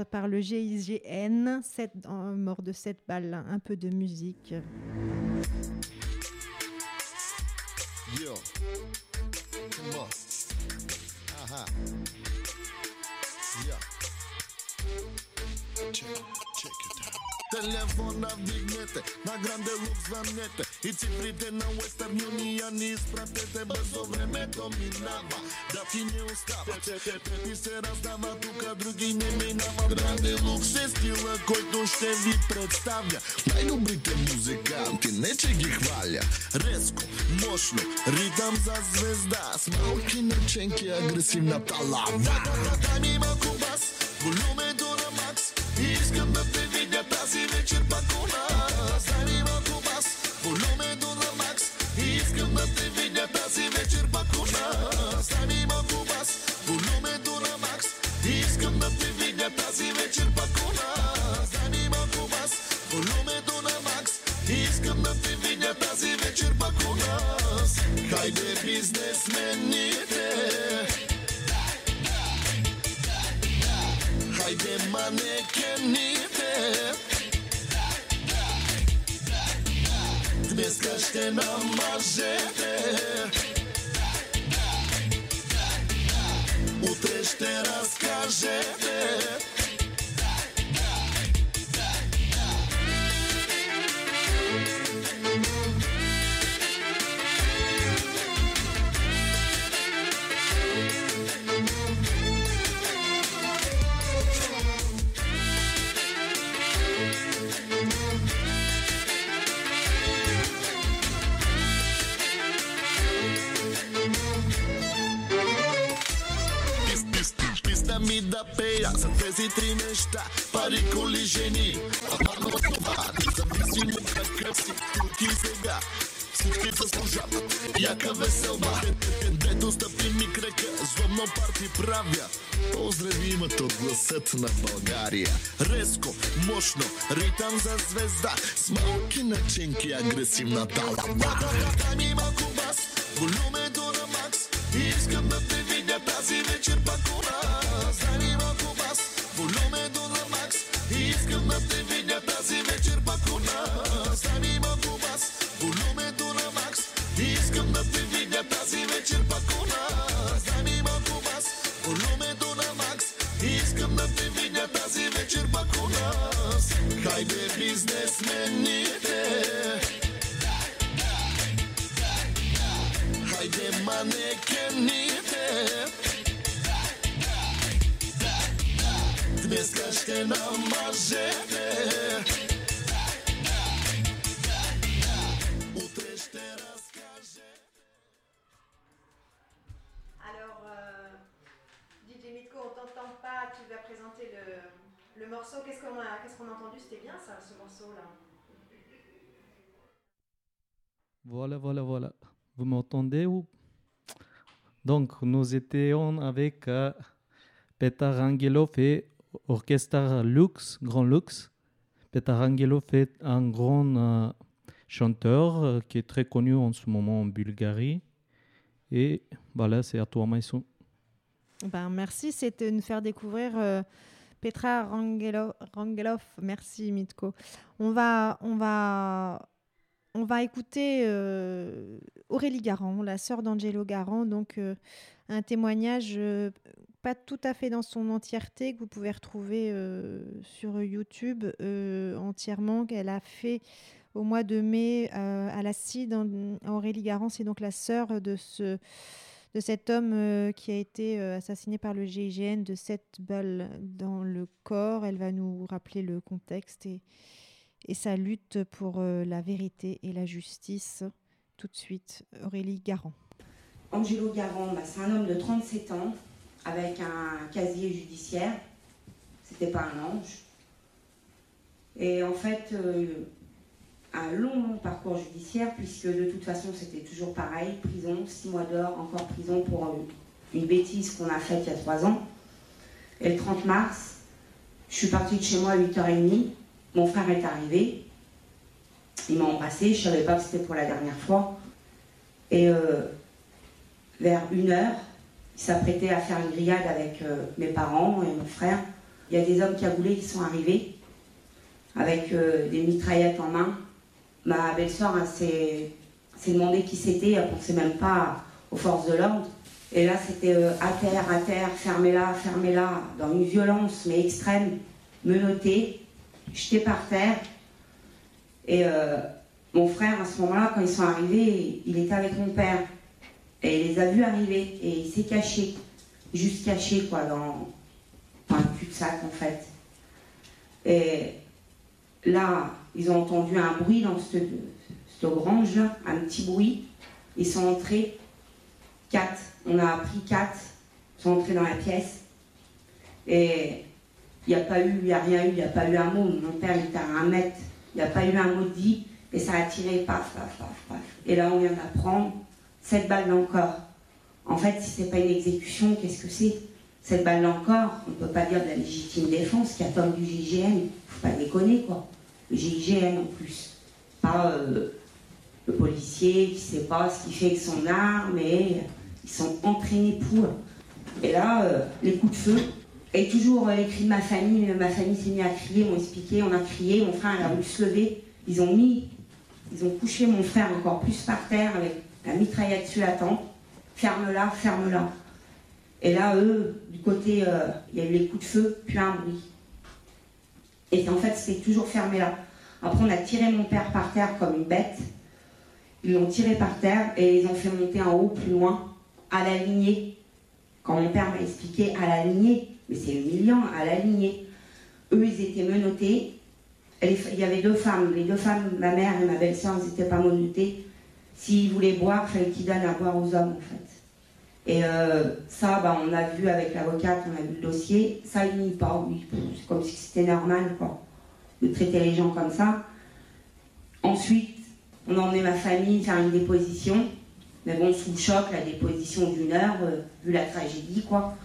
par le GIGN, mort de 7 balles, un peu de musique. Aha. It out. Телефон на вдигнете, на гранде лук звънете. И цифрите на Western Union изпратете Бързо времето минава, да ти не остава. Ти се раздава, тук други не минава. Гранде лукс е стила, който ще ви представя. Най-добрите музиканти, не че ги хваля. Резко, мощно, ритъм за звезда. С малки наченки, агресивната лава Дай ми малко бас, волюмето на макс. Искам Хайде бизнесмените. Хайде манекените. Днеска ще намажете. Утре ще разкажете пея за тези три неща Пари, коли, жени. Ама това Независимо какъв си Тук и сега Всички заслужават Яка веселба. Дето стъпи ми кръка Злобно парти правя. Поздрави имат от гласът на България. Резко, мощно, ритъм за звезда. С малки начинки, агресивната лава Дай ми малко бас, волюмето на макс. Искам да те видя тази вечер Alors, euh, DJ Mitko, on t'entend pas, tu vas présenter le, le morceau. Qu'est-ce qu'on a, entendu? C'était bien ça, ce morceau-là. Voilà, voilà, voilà. Vous m'entendez ou? Donc, nous étions avec euh, Petar et Orchestre Lux, Grand Lux. Petar Angelov est un grand euh, chanteur euh, qui est très connu en ce moment en Bulgarie. Et voilà, c'est à toi, Maïsou. Ben, merci, c'est de nous faire découvrir euh, Petra Rangelo- Rangelov. Merci, Mitko. On va, on va, on va écouter euh, Aurélie Garand, la sœur d'Angelo Garand. Donc, un témoignage pas tout à fait dans son entièreté que vous pouvez retrouver euh, sur YouTube euh, entièrement qu'elle a fait au mois de mai euh, à la CID. Aurélie Garand, c'est donc la sœur de ce de cet homme qui a été assassiné par le GIGN de 7 balles dans le corps. Elle va nous rappeler le contexte et, et sa lutte pour la vérité et la justice. Tout de suite, Aurélie Garand. Angelo Garand, bah, c'est un homme de 37 ans avec un casier judiciaire. C'était pas un ange. Et en fait, euh, un long, long parcours judiciaire, puisque de toute façon, c'était toujours pareil prison, six mois d'or, encore prison pour euh, une bêtise qu'on a faite il y a trois ans. Et le 30 mars, je suis partie de chez moi à 8h30. Mon frère est arrivé. Il m'a embrassé. Je ne savais pas que c'était pour la dernière fois. Et euh, vers une heure, il s'apprêtait à faire une grillade avec euh, mes parents et mon frère. Il y a des hommes cagoulés qui sont arrivés avec euh, des mitraillettes en main. Ma belle-sœur elle s'est demandé qui c'était, elle ne pensait même pas aux forces de l'ordre. Et là, c'était euh, à terre, à terre, fermez-la, fermez-la, dans une violence mais extrême, menotté, jeté par terre. Et mon frère, à ce moment-là, quand ils sont arrivés, il était avec mon père. Et il les a vus arriver et il s'est caché, juste caché, quoi, dans, un cul-de-sac, en fait. Et là, ils ont entendu un bruit dans cette, cette grange-là, un petit bruit. Ils sont entrés, quatre. On a appris quatre, ils sont entrés dans la pièce. Et il n'y a pas eu, il n'y a rien eu, il n'y a pas eu un mot. Mon père était à un mètre, il n'y a pas eu un mot dit. Et ça a tiré, paf, paf, paf, paf. Et là, on vient d'apprendre, cette balle dans le corps. En fait, si c'est pas une exécution, qu'est-ce que c'est? Cette balle dans le corps, on ne peut pas dire de la légitime défense, qui attend du GIGN. Faut pas déconner, quoi. Le GIGN en plus. Pas euh, le policier qui sait pas ce qu'il fait avec son arme, et ils sont entraînés pour. Et là, euh, les coups de feu, et toujours euh, les ma famille, ma famille s'est mise à crier, m'ont expliqué, on a crié, mon frère il a voulu se lever, ils ont mis, ils ont couché mon frère encore plus par terre avec la mitraillette sur la ferme-la, ferme-la. Et là, eux, du côté, euh, il y a eu les coups de feu, puis un bruit. Et en fait, c'était toujours fermé là. Après, on a tiré mon père par terre comme une bête. Ils l'ont tiré par terre et ils ont fait monter en haut, plus loin, à la lignée. Quand mon père m'a expliqué à la lignée, mais c'est humiliant, à la lignée. Eux, ils étaient menottés. Il y avait deux femmes. Les deux femmes, ma mère et ma belle-sœur, ils n'étaient pas menottées. S'ils voulaient boire, il fallait qu'ils donnent à boire aux hommes, en fait. Et euh, ça, bah, on a vu avec l'avocate, on a vu le dossier. Ça, il nie pas. C'est comme si c'était normal, quoi, de traiter les gens comme ça. Ensuite, on a emmené ma famille faire une déposition. Mais bon, sous le choc, la déposition d'une heure, euh, vu la tragédie, quoi.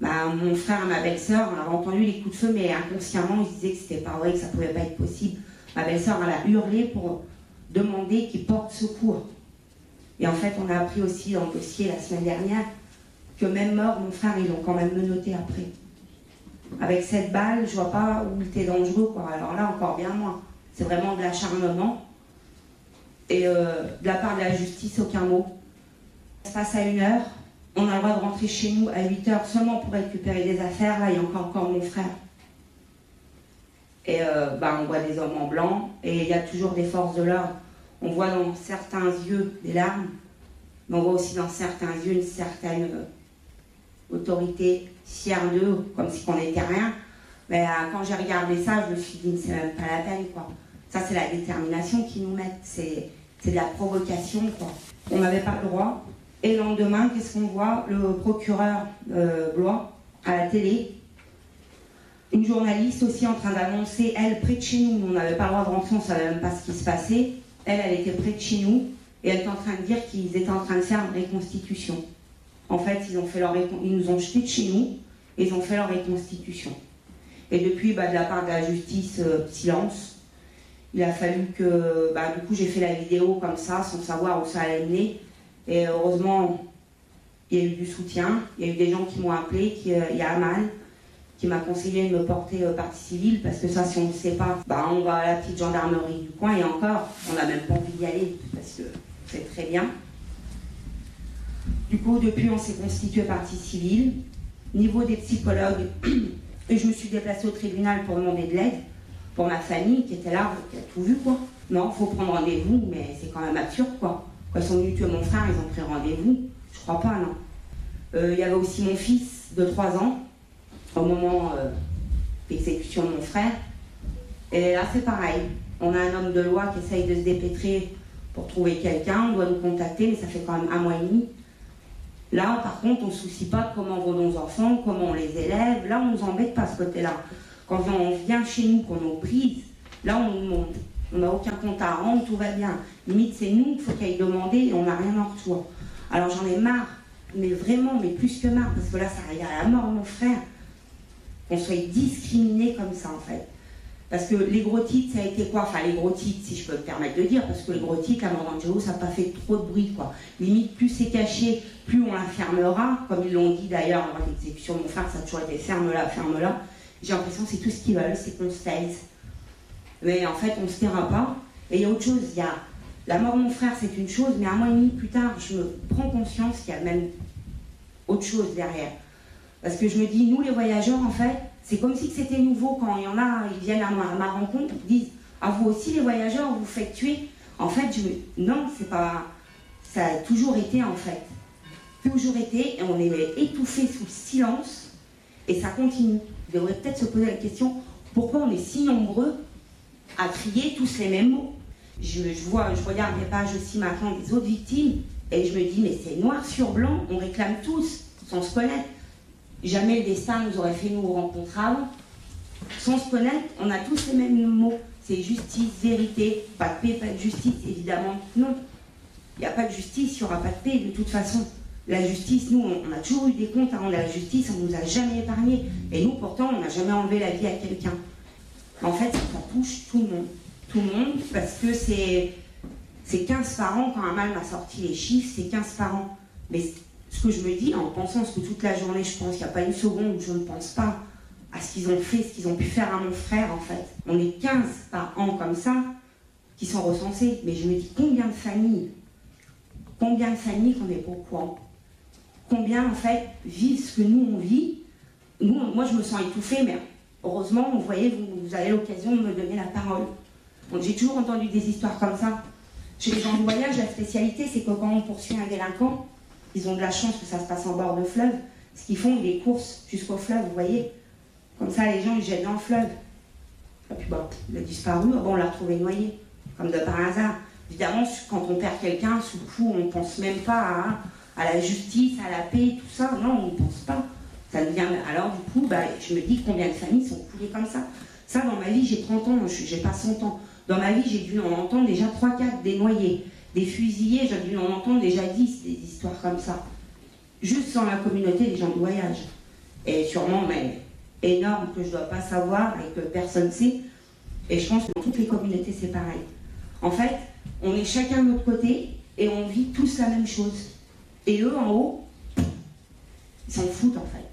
Bah, mon frère et ma belle-sœur, on avait entendu les coups de feu, mais inconsciemment, ils disaient que c'était pas vrai, que ça pouvait pas être possible. Ma belle-sœur, elle a hurlé pour demander qu'ils portent secours. Et en fait, on a appris aussi dans le dossier la semaine dernière que même mort, mon frère, ils l'ont quand même menotté après. Avec cette balle, je vois pas où il était dangereux, quoi. Alors là, encore bien moins. C'est vraiment de l'acharnement. Et euh, de la part de la justice, aucun mot. Ça se passe à une heure. On a le droit de rentrer chez nous à 8 heures seulement pour récupérer des affaires. Là, il y a encore, encore mon frère. Et euh, bah, on voit des hommes en blanc. Et il y a toujours des forces de l'ordre. On voit dans certains yeux des larmes. Mais on voit aussi dans certains yeux une certaine euh, autorité fière d'eux, comme si on n'était rien. Mais euh, quand j'ai regardé ça, je me suis dit, c'est même pas la peine, quoi. Ça, c'est la détermination qu'ils nous mettent. C'est de la provocation, quoi. On n'avait pas le droit. Et le lendemain, qu'est-ce qu'on voit? Le procureur euh, Blois, à la télé, une journaliste aussi en train d'annoncer, elle, près chez nous, on n'avait pas le droit de rentrer, on ne savait même pas ce qui se passait. Elle, elle était près de chez nous, et elle était en train de dire qu'ils étaient en train de faire une reconstitution. En fait, ils, ont fait leur ils nous ont jetés de chez nous, et ils ont fait leur reconstitution. Et depuis, bah, de la part de la justice, euh, silence. Il a fallu que, bah, du coup, j'ai fait la vidéo comme ça, sans savoir où ça allait mener. Et heureusement, il y a eu du soutien. Il y a eu des gens qui m'ont appelé. Qui, euh, il y a Aman qui m'a conseillé de me porter euh, partie civile parce que ça, si on ne sait pas, bah, on va à la petite gendarmerie du coin et encore, on n'a même pas envie d'y aller parce que c'est très bien. Du coup, depuis, on s'est constitué partie civile. Niveau des psychologues, je me suis déplacée au tribunal pour demander de l'aide pour ma famille qui était là, qui a tout vu quoi. Non, faut prendre rendez-vous, mais c'est quand même absurde quoi. Quand ils sont venus tuer mon frère, ils ont pris rendez-vous. Je crois pas, non. Euh, Il y avait aussi mon fils de 3 ans, au moment euh, d'exécution de mon frère. Et là, c'est pareil. On a un homme de loi qui essaye de se dépêtrer pour trouver quelqu'un. On doit nous contacter, mais ça fait quand même un mois et demi. Là, par contre, on ne se soucie pas de comment vont nos enfants, comment on les élève. Là, on nous embête pas ce côté-là. Quand on vient chez nous, qu'on nous prise, là, on nous monte. On n'a aucun compte à rendre, tout va bien. Limite, c'est nous qu'il faut qu'il aille demander et on n'a rien en retour. Alors, j'en ai marre mais vraiment, mais plus que marre, parce que là, ça arrive à la mort mon frère, qu'on soit discriminé comme ça, en fait. Parce que les gros titres, ça a été quoi? Enfin, les gros titres, si je peux me permettre de dire, parce que les gros titres, la mort d'Angelo, ça n'a pas fait trop de bruit, quoi. Limite, plus c'est caché, plus on la fermera, comme ils l'ont dit d'ailleurs avant l'exécution de mon frère, ça a toujours été ferme-la, ferme-la. J'ai l'impression que c'est tout ce qu'ils veulent, c'est qu'on se taise. Mais en fait, on ne se taira pas. Et il y a autre chose, il y a la mort de mon frère, c'est une chose, mais un mois et demi plus tard, je me prends conscience qu'il y a même autre chose derrière. Parce que je me dis, nous les voyageurs, en fait, c'est comme si c'était nouveau quand il y en a, ils viennent à ma, à ma rencontre, ils disent, à vous aussi les voyageurs, vous faites tuer? En fait, je me... non, c'est pas. Ça a toujours été en fait. Toujours été, et on est étouffé sous le silence, et ça continue. Vous devriez peut-être se poser la question, pourquoi on est si nombreux à crier tous les mêmes mots? Je, je vois, je regarde les pages aussi maintenant des autres victimes, et je me dis, mais c'est noir sur blanc, on réclame tous, sans se connaître. Jamais le destin nous aurait fait nous rencontrer avant. Sans se connaître, on a tous les mêmes mots. C'est justice, vérité, pas de paix, pas de justice, évidemment. Non. Il n'y a pas de justice, il n'y aura pas de paix de toute façon. La justice, nous, on a toujours eu des comptes avant la justice, on ne nous a jamais épargnés. Et nous, pourtant, on n'a jamais enlevé la vie à quelqu'un. En fait, ça touche tout le monde. Tout le monde, parce que c'est c'est 15 par an, quand un mal m'a sorti les chiffres, c'est 15 par an. Mais ce que je me dis, en pensant ce que toute la journée je pense, il n'y a pas une seconde où je ne pense pas à ce qu'ils ont fait, ce qu'ils ont pu faire à mon frère, en fait. On est 15 par an comme ça qui sont recensés. Mais je me dis, combien de familles, combien de familles qu'on pas au courant? Combien, en fait, vivent ce que nous, on vit? Moi, je me sens étouffée, mais heureusement, vous voyez, vous, avez l'occasion de me donner la parole. J'ai toujours entendu des histoires comme ça. Chez les gens du voyage, la spécialité, c'est que quand on poursuit un délinquant, ils ont de la chance que ça se passe en bord de fleuve. Ce qu'ils font, ils les courses jusqu'au fleuve, vous voyez. Comme ça, les gens, ils jettent dans le fleuve. Et puis, bon, il a disparu, bon, on l'a retrouvé noyé, comme de par hasard. Évidemment, quand on perd quelqu'un, sous le coup, on ne pense même pas à, la justice, à la paix, tout ça. Non, on ne pense pas. Ça devient... Alors, du coup, bah, je me dis combien de familles sont coulées comme ça. Ça, dans ma vie, j'ai 30 ans, je j'ai pas 100 ans. Dans ma vie, j'ai dû en entendre déjà 3-4 des noyés. Des fusillés, j'ai dû en entendre déjà 10, des histoires comme ça. Juste dans la communauté des gens de voyage. Et sûrement, mais énorme, que je ne dois pas savoir et que personne ne sait. Et je pense que dans toutes les communautés, c'est pareil. En fait, on est chacun de notre côté et on vit tous la même chose. Et eux, en haut, ils s'en foutent, en fait.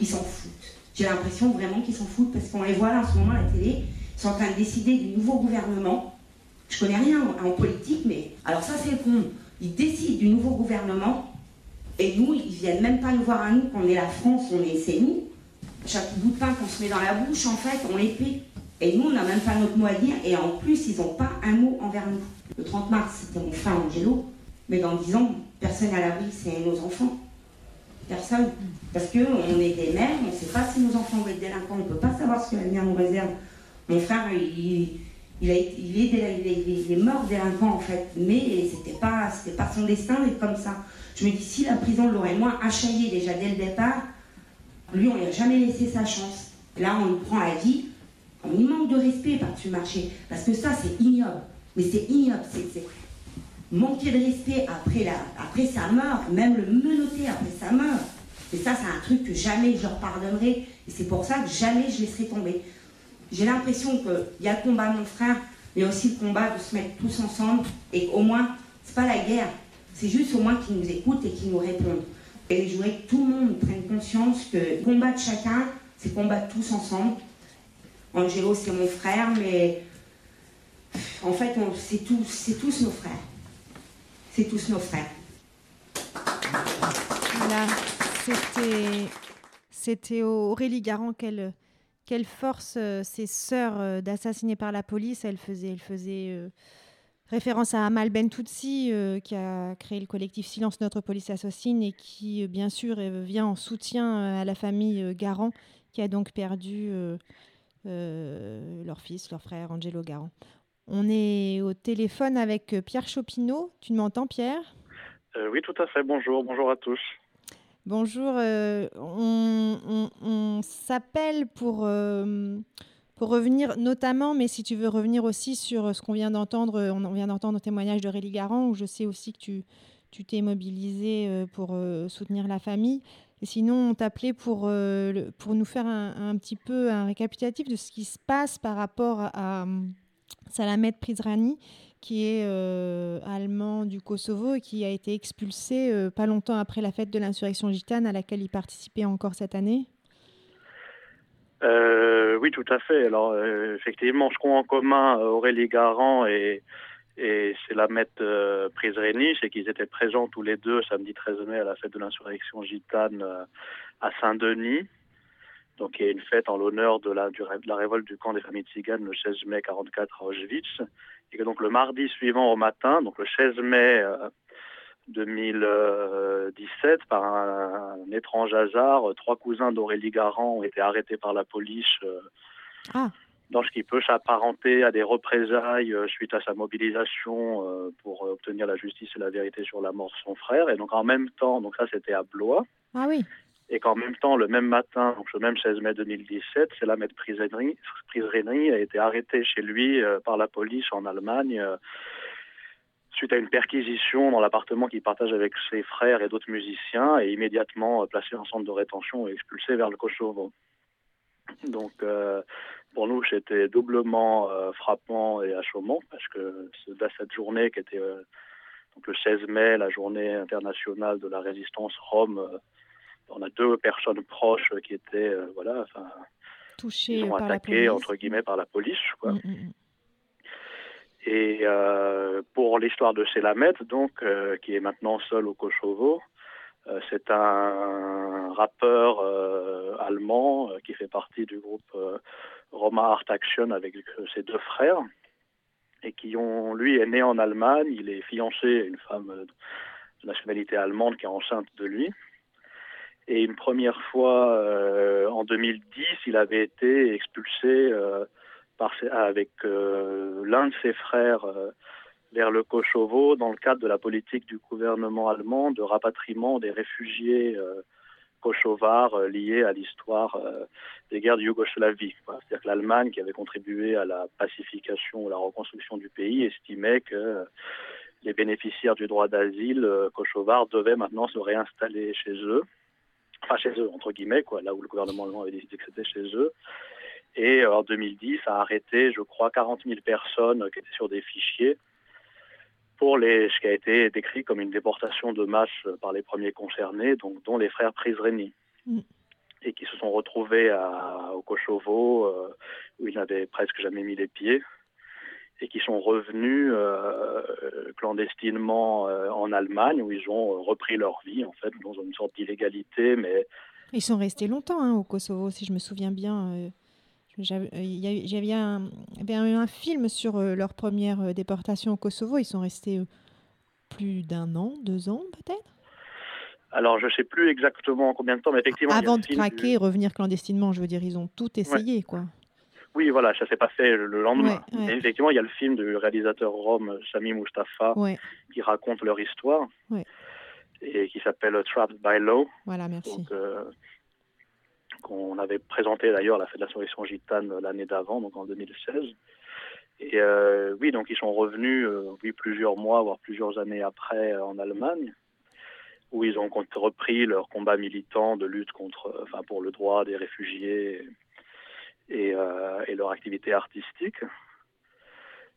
Ils s'en foutent. J'ai l'impression vraiment qu'ils s'en foutent parce qu'on les voit là en ce moment à la télé. Ils sont en train de décider du nouveau gouvernement. Je connais rien en, politique, mais alors ça c'est con. Ils décident du nouveau gouvernement et nous, ils viennent même pas nous voir à nous, qu'on est la France, on est, c'est nous. Chaque bout de pain qu'on se met dans la bouche, en fait, on paie. Et nous, on n'a même pas notre mot à dire, et en plus, ils n'ont pas un mot envers nous. Le 30 mars, c'était mon frère Angelo, mais dans 10 ans, personne à l'abri, c'est nos enfants. Personne. Parce qu'on est des mères, on ne sait pas si nos enfants vont être délinquants, on ne peut pas savoir ce que l'avenir nous réserve. Mon frère, il, il, est, mort délinquant en fait, mais c'était pas, pas son destin d'être comme ça. Je me dis, si la prison l'aurait moins achaillé déjà dès le départ, lui, on lui a jamais laissé sa chance. Là, on lui prend la vie, on lui manque de respect par-dessus le marché, parce que ça, c'est ignoble. Mais c'est ignoble, c'est manquer de respect après, la, après sa mort, même le menotter après sa mort. Et ça, c'est un truc que jamais je leur pardonnerai, et c'est pour ça que jamais je laisserai tomber. J'ai l'impression qu'il y a le combat de mon frère, mais aussi le combat de se mettre tous ensemble, et au moins, c'est pas la guerre, c'est juste au moins qu'ils nous écoutent et qu'ils nous répondent. Et je voudrais que tout le monde prenne conscience que le combat de chacun, c'est combattre tous ensemble. Angelo, c'est mon frère, mais en fait, c'est tous, tous nos frères. C'est tous nos frères. Voilà, c'était, Aurélie Garand. Quelle, quelle force euh, ces sœurs euh, d'assassiner par la police. Elle faisait, elle faisait euh, référence à Amal Bentoutsi, euh, qui a créé le collectif Silence Notre Police Assassine et qui, bien sûr, vient en soutien à la famille Garand, qui a donc perdu leur fils, leur frère, Angelo Garand. On est au téléphone avec Pierre Chopineau. Tu m'entends, Pierre? Oui, tout à fait. Bonjour, bonjour à tous. Bonjour, euh, on, s'appelle pour, euh, pour revenir notamment, mais si tu veux revenir aussi sur ce qu'on vient d'entendre, euh, on vient d'entendre le témoignage de Rélie Garand, où je sais aussi que tu, tu t'es mobilisé euh, pour euh, soutenir la famille. Et sinon, on t'appelait pour, euh, pour nous faire un, un petit peu un récapitulatif de ce qui se passe par rapport à, à Salamet Prizrani, qui est euh, allemand du Kosovo et qui a été expulsé euh, pas longtemps après la fête de l'insurrection gitane à laquelle il participait encore cette année? Euh, oui, tout à fait. Alors, effectivement, je crois en commun Aurélie Garand et, et Selamet euh, Prizreni, c'est qu'ils étaient présents tous les deux samedi 13 mai à la fête de l'insurrection gitane à Saint-Denis. Donc, il y a une fête en l'honneur la, de la révolte du camp des familles tziganes le 16 mai 44 à Auschwitz. Et que donc, le mardi suivant au matin, donc le 16 mai euh, 2017, par un, un étrange hasard, euh, trois cousins d'Aurélie Garand ont été arrêtés par la police euh, Ah. dans ce qui peut s'apparenter à des représailles euh, suite à sa mobilisation euh, pour euh, obtenir la justice et la vérité sur la mort de son frère. Et donc en même temps, donc ça c'était à Blois, Ah oui. Et qu'en même temps, le même matin, donc le même 16 mai 2017, c'est la maître Prizreni a été arrêté chez lui euh, par la police en Allemagne euh, suite à une perquisition dans l'appartement qu'il partage avec ses frères et d'autres musiciens et immédiatement euh, placé en centre de rétention et expulsé vers le Kosovo. Donc pour nous, c'était doublement frappant et achommant parce que dans cette journée qui était donc le 16 mai, la journée internationale de la résistance rome, on a deux personnes proches qui étaient euh, voilà, enfin, Touché ils sont par la attaqués police. entre guillemets par la police. Quoi. Mm, mm, mm. Et euh, pour l'histoire de Selamet, donc, euh, qui est maintenant seul au Kosovo, euh, c'est un rappeur euh, allemand qui fait partie du groupe Roma Art Action avec ses deux frères et qui ont, lui est né en Allemagne, il est fiancé à une femme de nationalité allemande qui est enceinte de lui. Et une première fois, euh, en 2010, il avait été expulsé euh, par avec euh, l'un de ses frères euh, vers le Kosovo dans le cadre de la politique du gouvernement allemand de rapatriement des réfugiés kosovars liés à l'histoire des guerres de Yougoslavie. C'est-à-dire que l'Allemagne, qui avait contribué à la pacification ou la reconstruction du pays, estimait que les bénéficiaires du droit d'asile kosovars devaient maintenant se réinstaller chez eux, enfin chez eux entre guillemets, quoi, là où le gouvernement allemand avait décidé que c'était chez eux. Et euh, en 2010, a arrêté, je crois, 40 000 personnes qui étaient sur des fichiers pour les, ce qui a été décrit comme une déportation de masse par les premiers concernés, donc, dont les frères Prizreni, Mm. et qui se sont retrouvés à- au Kosovo, euh, où ils n'avaient presque jamais mis les pieds, et qui sont revenus euh, clandestinement euh, en Allemagne, où ils ont euh, repris leur vie, en fait, dans une sorte d'illégalité, mais Ils sont restés longtemps hein, au Kosovo, si je me souviens bien. j'avais- Il y a eu- un, un film sur leur première déportation au Kosovo. Ils sont restés plus d'un an, deux ans peut-être? Alors je ne sais plus exactement combien de temps, mais effectivement... Avant de craquer et revenir clandestinement. Je veux dire, ils ont tout essayé. quoi. Oui, voilà, ça s'est passé le lendemain. Ouais, ouais. Et effectivement, il y a le film du réalisateur rome Sami Mustafa Ouais. qui raconte leur histoire et qui s'appelle Trapped by Law. Voilà, merci. Donc, euh, qu'on avait présenté d'ailleurs à la la Surrection Gitane l'année d'avant, donc en 2016. Et euh, oui, donc ils sont revenus, euh, oui, plusieurs mois, voire plusieurs années après, euh, en Allemagne, où ils ont repris leur combat militant de lutte contre, enfin, pour le droit des réfugiés et, euh, et leur activité artistique.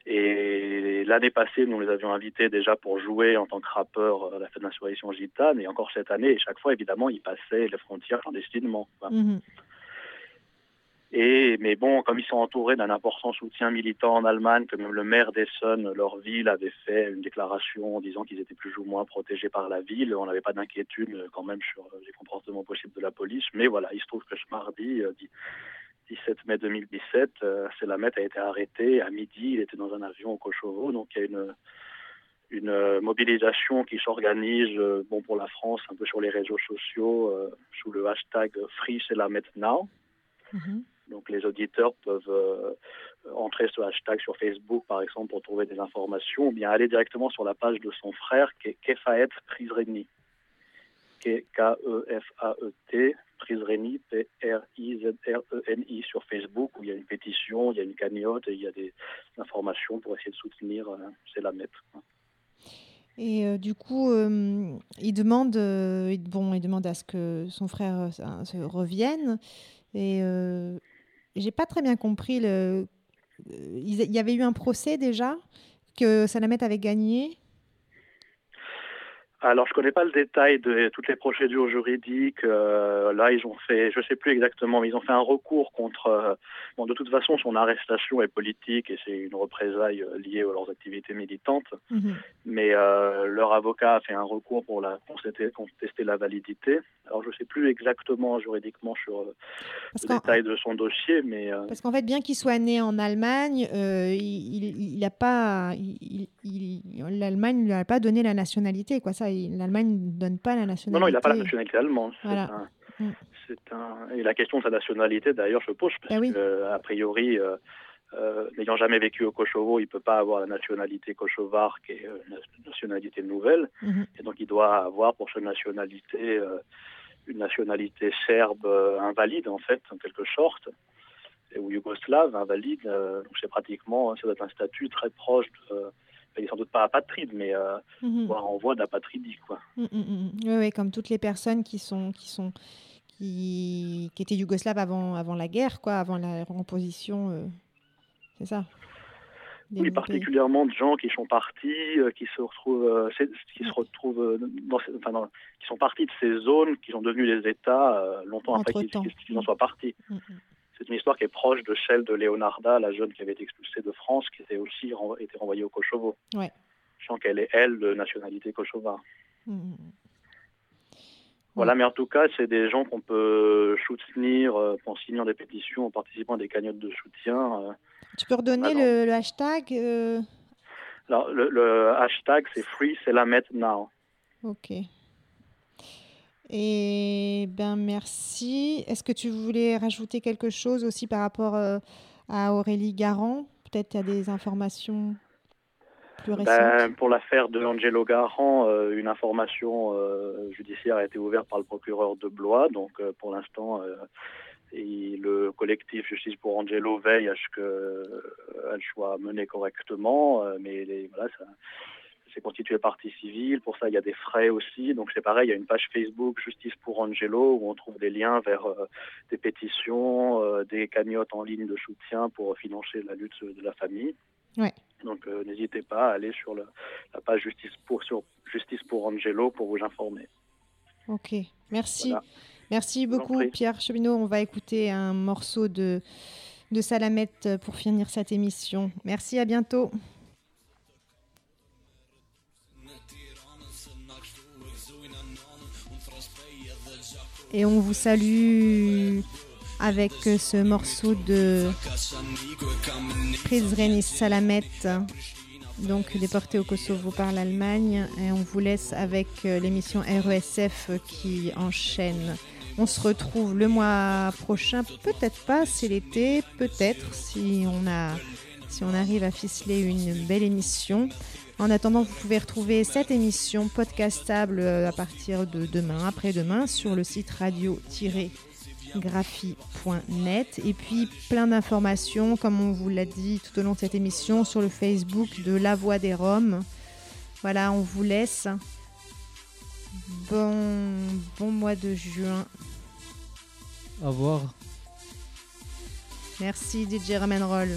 Et l'année passée, nous les avions invités déjà pour jouer en tant que rappeurs à la fête de l'insurrection gitane. Et encore cette année, et chaque fois, évidemment, ils passaient les frontières clandestinement. Mhm. Et, mais bon, comme ils sont entourés d'un important soutien militant en Allemagne, que même le maire d'Essen, leur ville, avait fait une déclaration en disant qu'ils étaient plus ou moins protégés par la ville, on n'avait pas d'inquiétude euh, quand même sur euh, les comportements possibles de la police. Mais voilà, il se trouve que ce mardi, 17 mai 2017, euh, Selamet a été arrêté à midi. Il était dans un avion au Kosovo. Donc il y a une, une euh, mobilisation qui s'organise euh, bon, pour la France un peu sur les réseaux sociaux euh, sous le hashtag Free Selamet Now. Mhm. Donc les auditeurs peuvent euh, entrer ce hashtag sur Facebook, par exemple, pour trouver des informations, ou bien aller directement sur la page de son frère, qui est Kefaet Prizreni. K-E-F-A-E-T, Prizreni, P-R-I-Z-R-E-N-I, sur Facebook, où il y a une pétition, il y a une cagnotte, il y a des informations pour essayer de soutenir euh, c'est la maître. Et euh, du coup, euh, il demande, bon, il demande à ce que son frère se revienne. Et j'ai pas très bien compris. Le, il y avait eu un procès déjà que Salamette avait gagné. Alors, je connais pas le détail de toutes les procédures juridiques. Euh, là, ils ont fait, je sais plus exactement, mais ils ont fait un recours contre. euh, bon, de toute façon, son arrestation est politique et c'est une représaille euh, liée à leurs activités militantes. Mais euh, leur avocat a fait un recours pour la contester, contester la validité. Alors, je sais plus exactement juridiquement sur le détail de son dossier, mais Parce qu'en fait, bien qu'il soit né en Allemagne, il, il, il a pas, il- l'Allemagne ne lui a pas donné la nationalité, quoi. Ça, l'Allemagne ne donne pas la nationalité. non, non, il n'a pas la nationalité allemande. Voilà. un- Mm. Un... Et la question de sa nationalité, d'ailleurs, je pose, parce Ben que, a priori, euh, euh, n'ayant jamais vécu au Kosovo, il ne peut pas avoir la nationalité kosovare, qui est euh, une nationalité nouvelle. Mhm. Et donc, il doit avoir pour sa nationalité euh, une nationalité serbe invalide, en fait, en quelque sorte, ou yougoslave invalide. euh, donc, c'est pratiquement, ça doit être un statut très proche de. Il n'est sans doute pas apatride, mais euh, voire en voie d'apatridie, quoi. Mm, mm, mm. Oui, oui, comme toutes les personnes qui sont, qui sont, qui, qui étaient yougoslaves avant, avant la guerre, quoi, avant la recomposition. euh, c'est ça. Des Oui, pays. particulièrement de gens qui sont partis, euh, qui se retrouvent, euh, qui se retrouvent dans, ces- enfin, dans- qui sont partis de ces zones, qui sont devenus des États longtemps après qu'ils en soient partis. C'est une histoire qui est proche de celle de Leonarda, la jeune qui avait été expulsée de France, qui était aussi renvo- été renvoyée au Kosovo. Ouais. Sachant qu'elle est, elle, de nationalité kosovare. Mm, mm. Voilà, mais en tout cas, c'est des gens qu'on peut soutenir euh, en signant des pétitions, en participant à des cagnottes de soutien. euh. Tu peux redonner Alors. le, le hashtag euh, Alors, le, le hashtag, c'est Free Selamet Now. Ok. Et ben merci. Est-ce que tu voulais rajouter quelque chose aussi par rapport euh, à Aurélie Garand? Peut-être tu as des informations plus récentes Ben, pour l'affaire de Angelo Garant, euh, une information euh, judiciaire a été ouverte par le procureur de Blois. Donc, pour l'instant, et le collectif Justice pour Angelo veille à ce qu'elle soit menée correctement. mais les- voilà, ça, c'est constitué partie civile. Pour ça, il y a des frais aussi. Donc, c'est pareil, il y a une page Facebook Justice pour Angelo où on trouve des liens vers euh, des pétitions, euh, des cagnottes en ligne de soutien pour financer la lutte de la famille. Ouais. Donc euh, n'hésitez pas à aller sur le- la page Justice pour, sur Justice pour Angelo pour vous informer. Ok, merci. Voilà. Merci beaucoup. Pierre Cheminot. On va écouter un morceau de, de Salamette pour finir cette émission. Merci, à bientôt. Et on vous salue avec ce morceau de Prizreni Salamette, donc déporté au Kosovo par l'Allemagne. Et on vous laisse avec euh, l'émission RESF qui enchaîne. On se retrouve le mois prochain, peut-être pas, c'est l'été, peut-être si on a, si on arrive à ficeler une belle émission. En attendant, vous pouvez retrouver cette émission podcastable euh, à partir de demain, après-demain, sur le site radio-graphie.net. Et puis plein d'informations, comme on vous l'a dit tout au long de cette émission, sur le Facebook de La Voix des Roms. Voilà, on vous laisse. Bon, bon mois de juin. Au revoir. Merci DJ Roll.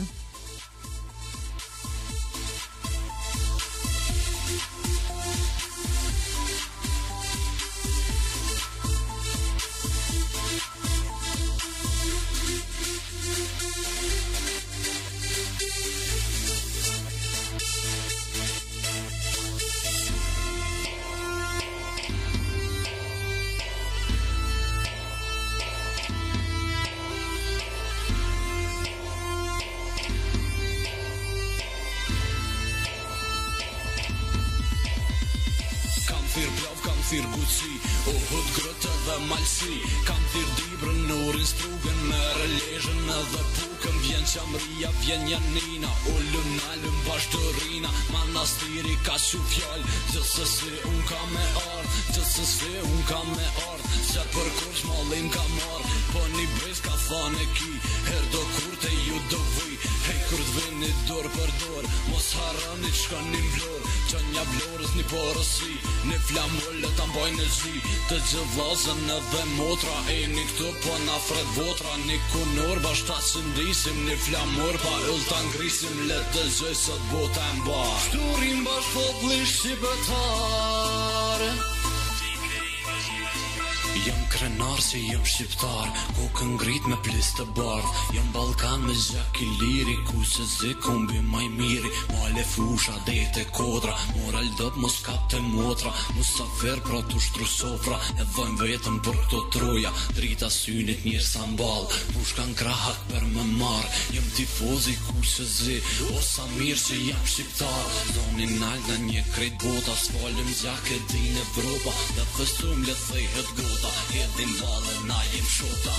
Pukën Vjen janina Ullën nalën bashtërina Manastiri ka që fjall Gjithsesi unë ka me ardh Gjithsesi unë ka me ardh Se për kur shmallim ka marr Po një bris ka thane ki. Her do kur te ju do vuj Hej kur të vini dorë për dorë Mos harani që ka një vlorë Që një vlorës një porosi Një flamullë të mbojnë në zi. Të gjë vlazën edhe motra E një këtu po na fred votra. Një kunor bashta që ndisim Një flamur pa ull të ngrisim. Le të gjëj sot bota e mba Shturim bash popli shqipetar Jam krenar se jam shqiptar Kokën ngrit me plis të bardh. Jam Balkan me zjak i liri Ku se zi kombi maj miri. Male fusha dete kodra Moral dop mos kap të motra. Musafer pra tu shtru sofra E dhojmë vetëm për këto troja. Drita synit njërë sa mbal Pushka në krahak për më mar Jam tifozi ku se zi O mirë që jam shqiptar. Zonin nalë në një krejt bota Sfalim zjak e din Evropa Dhe fësum le thejhet gota Hedhin balë na jem shota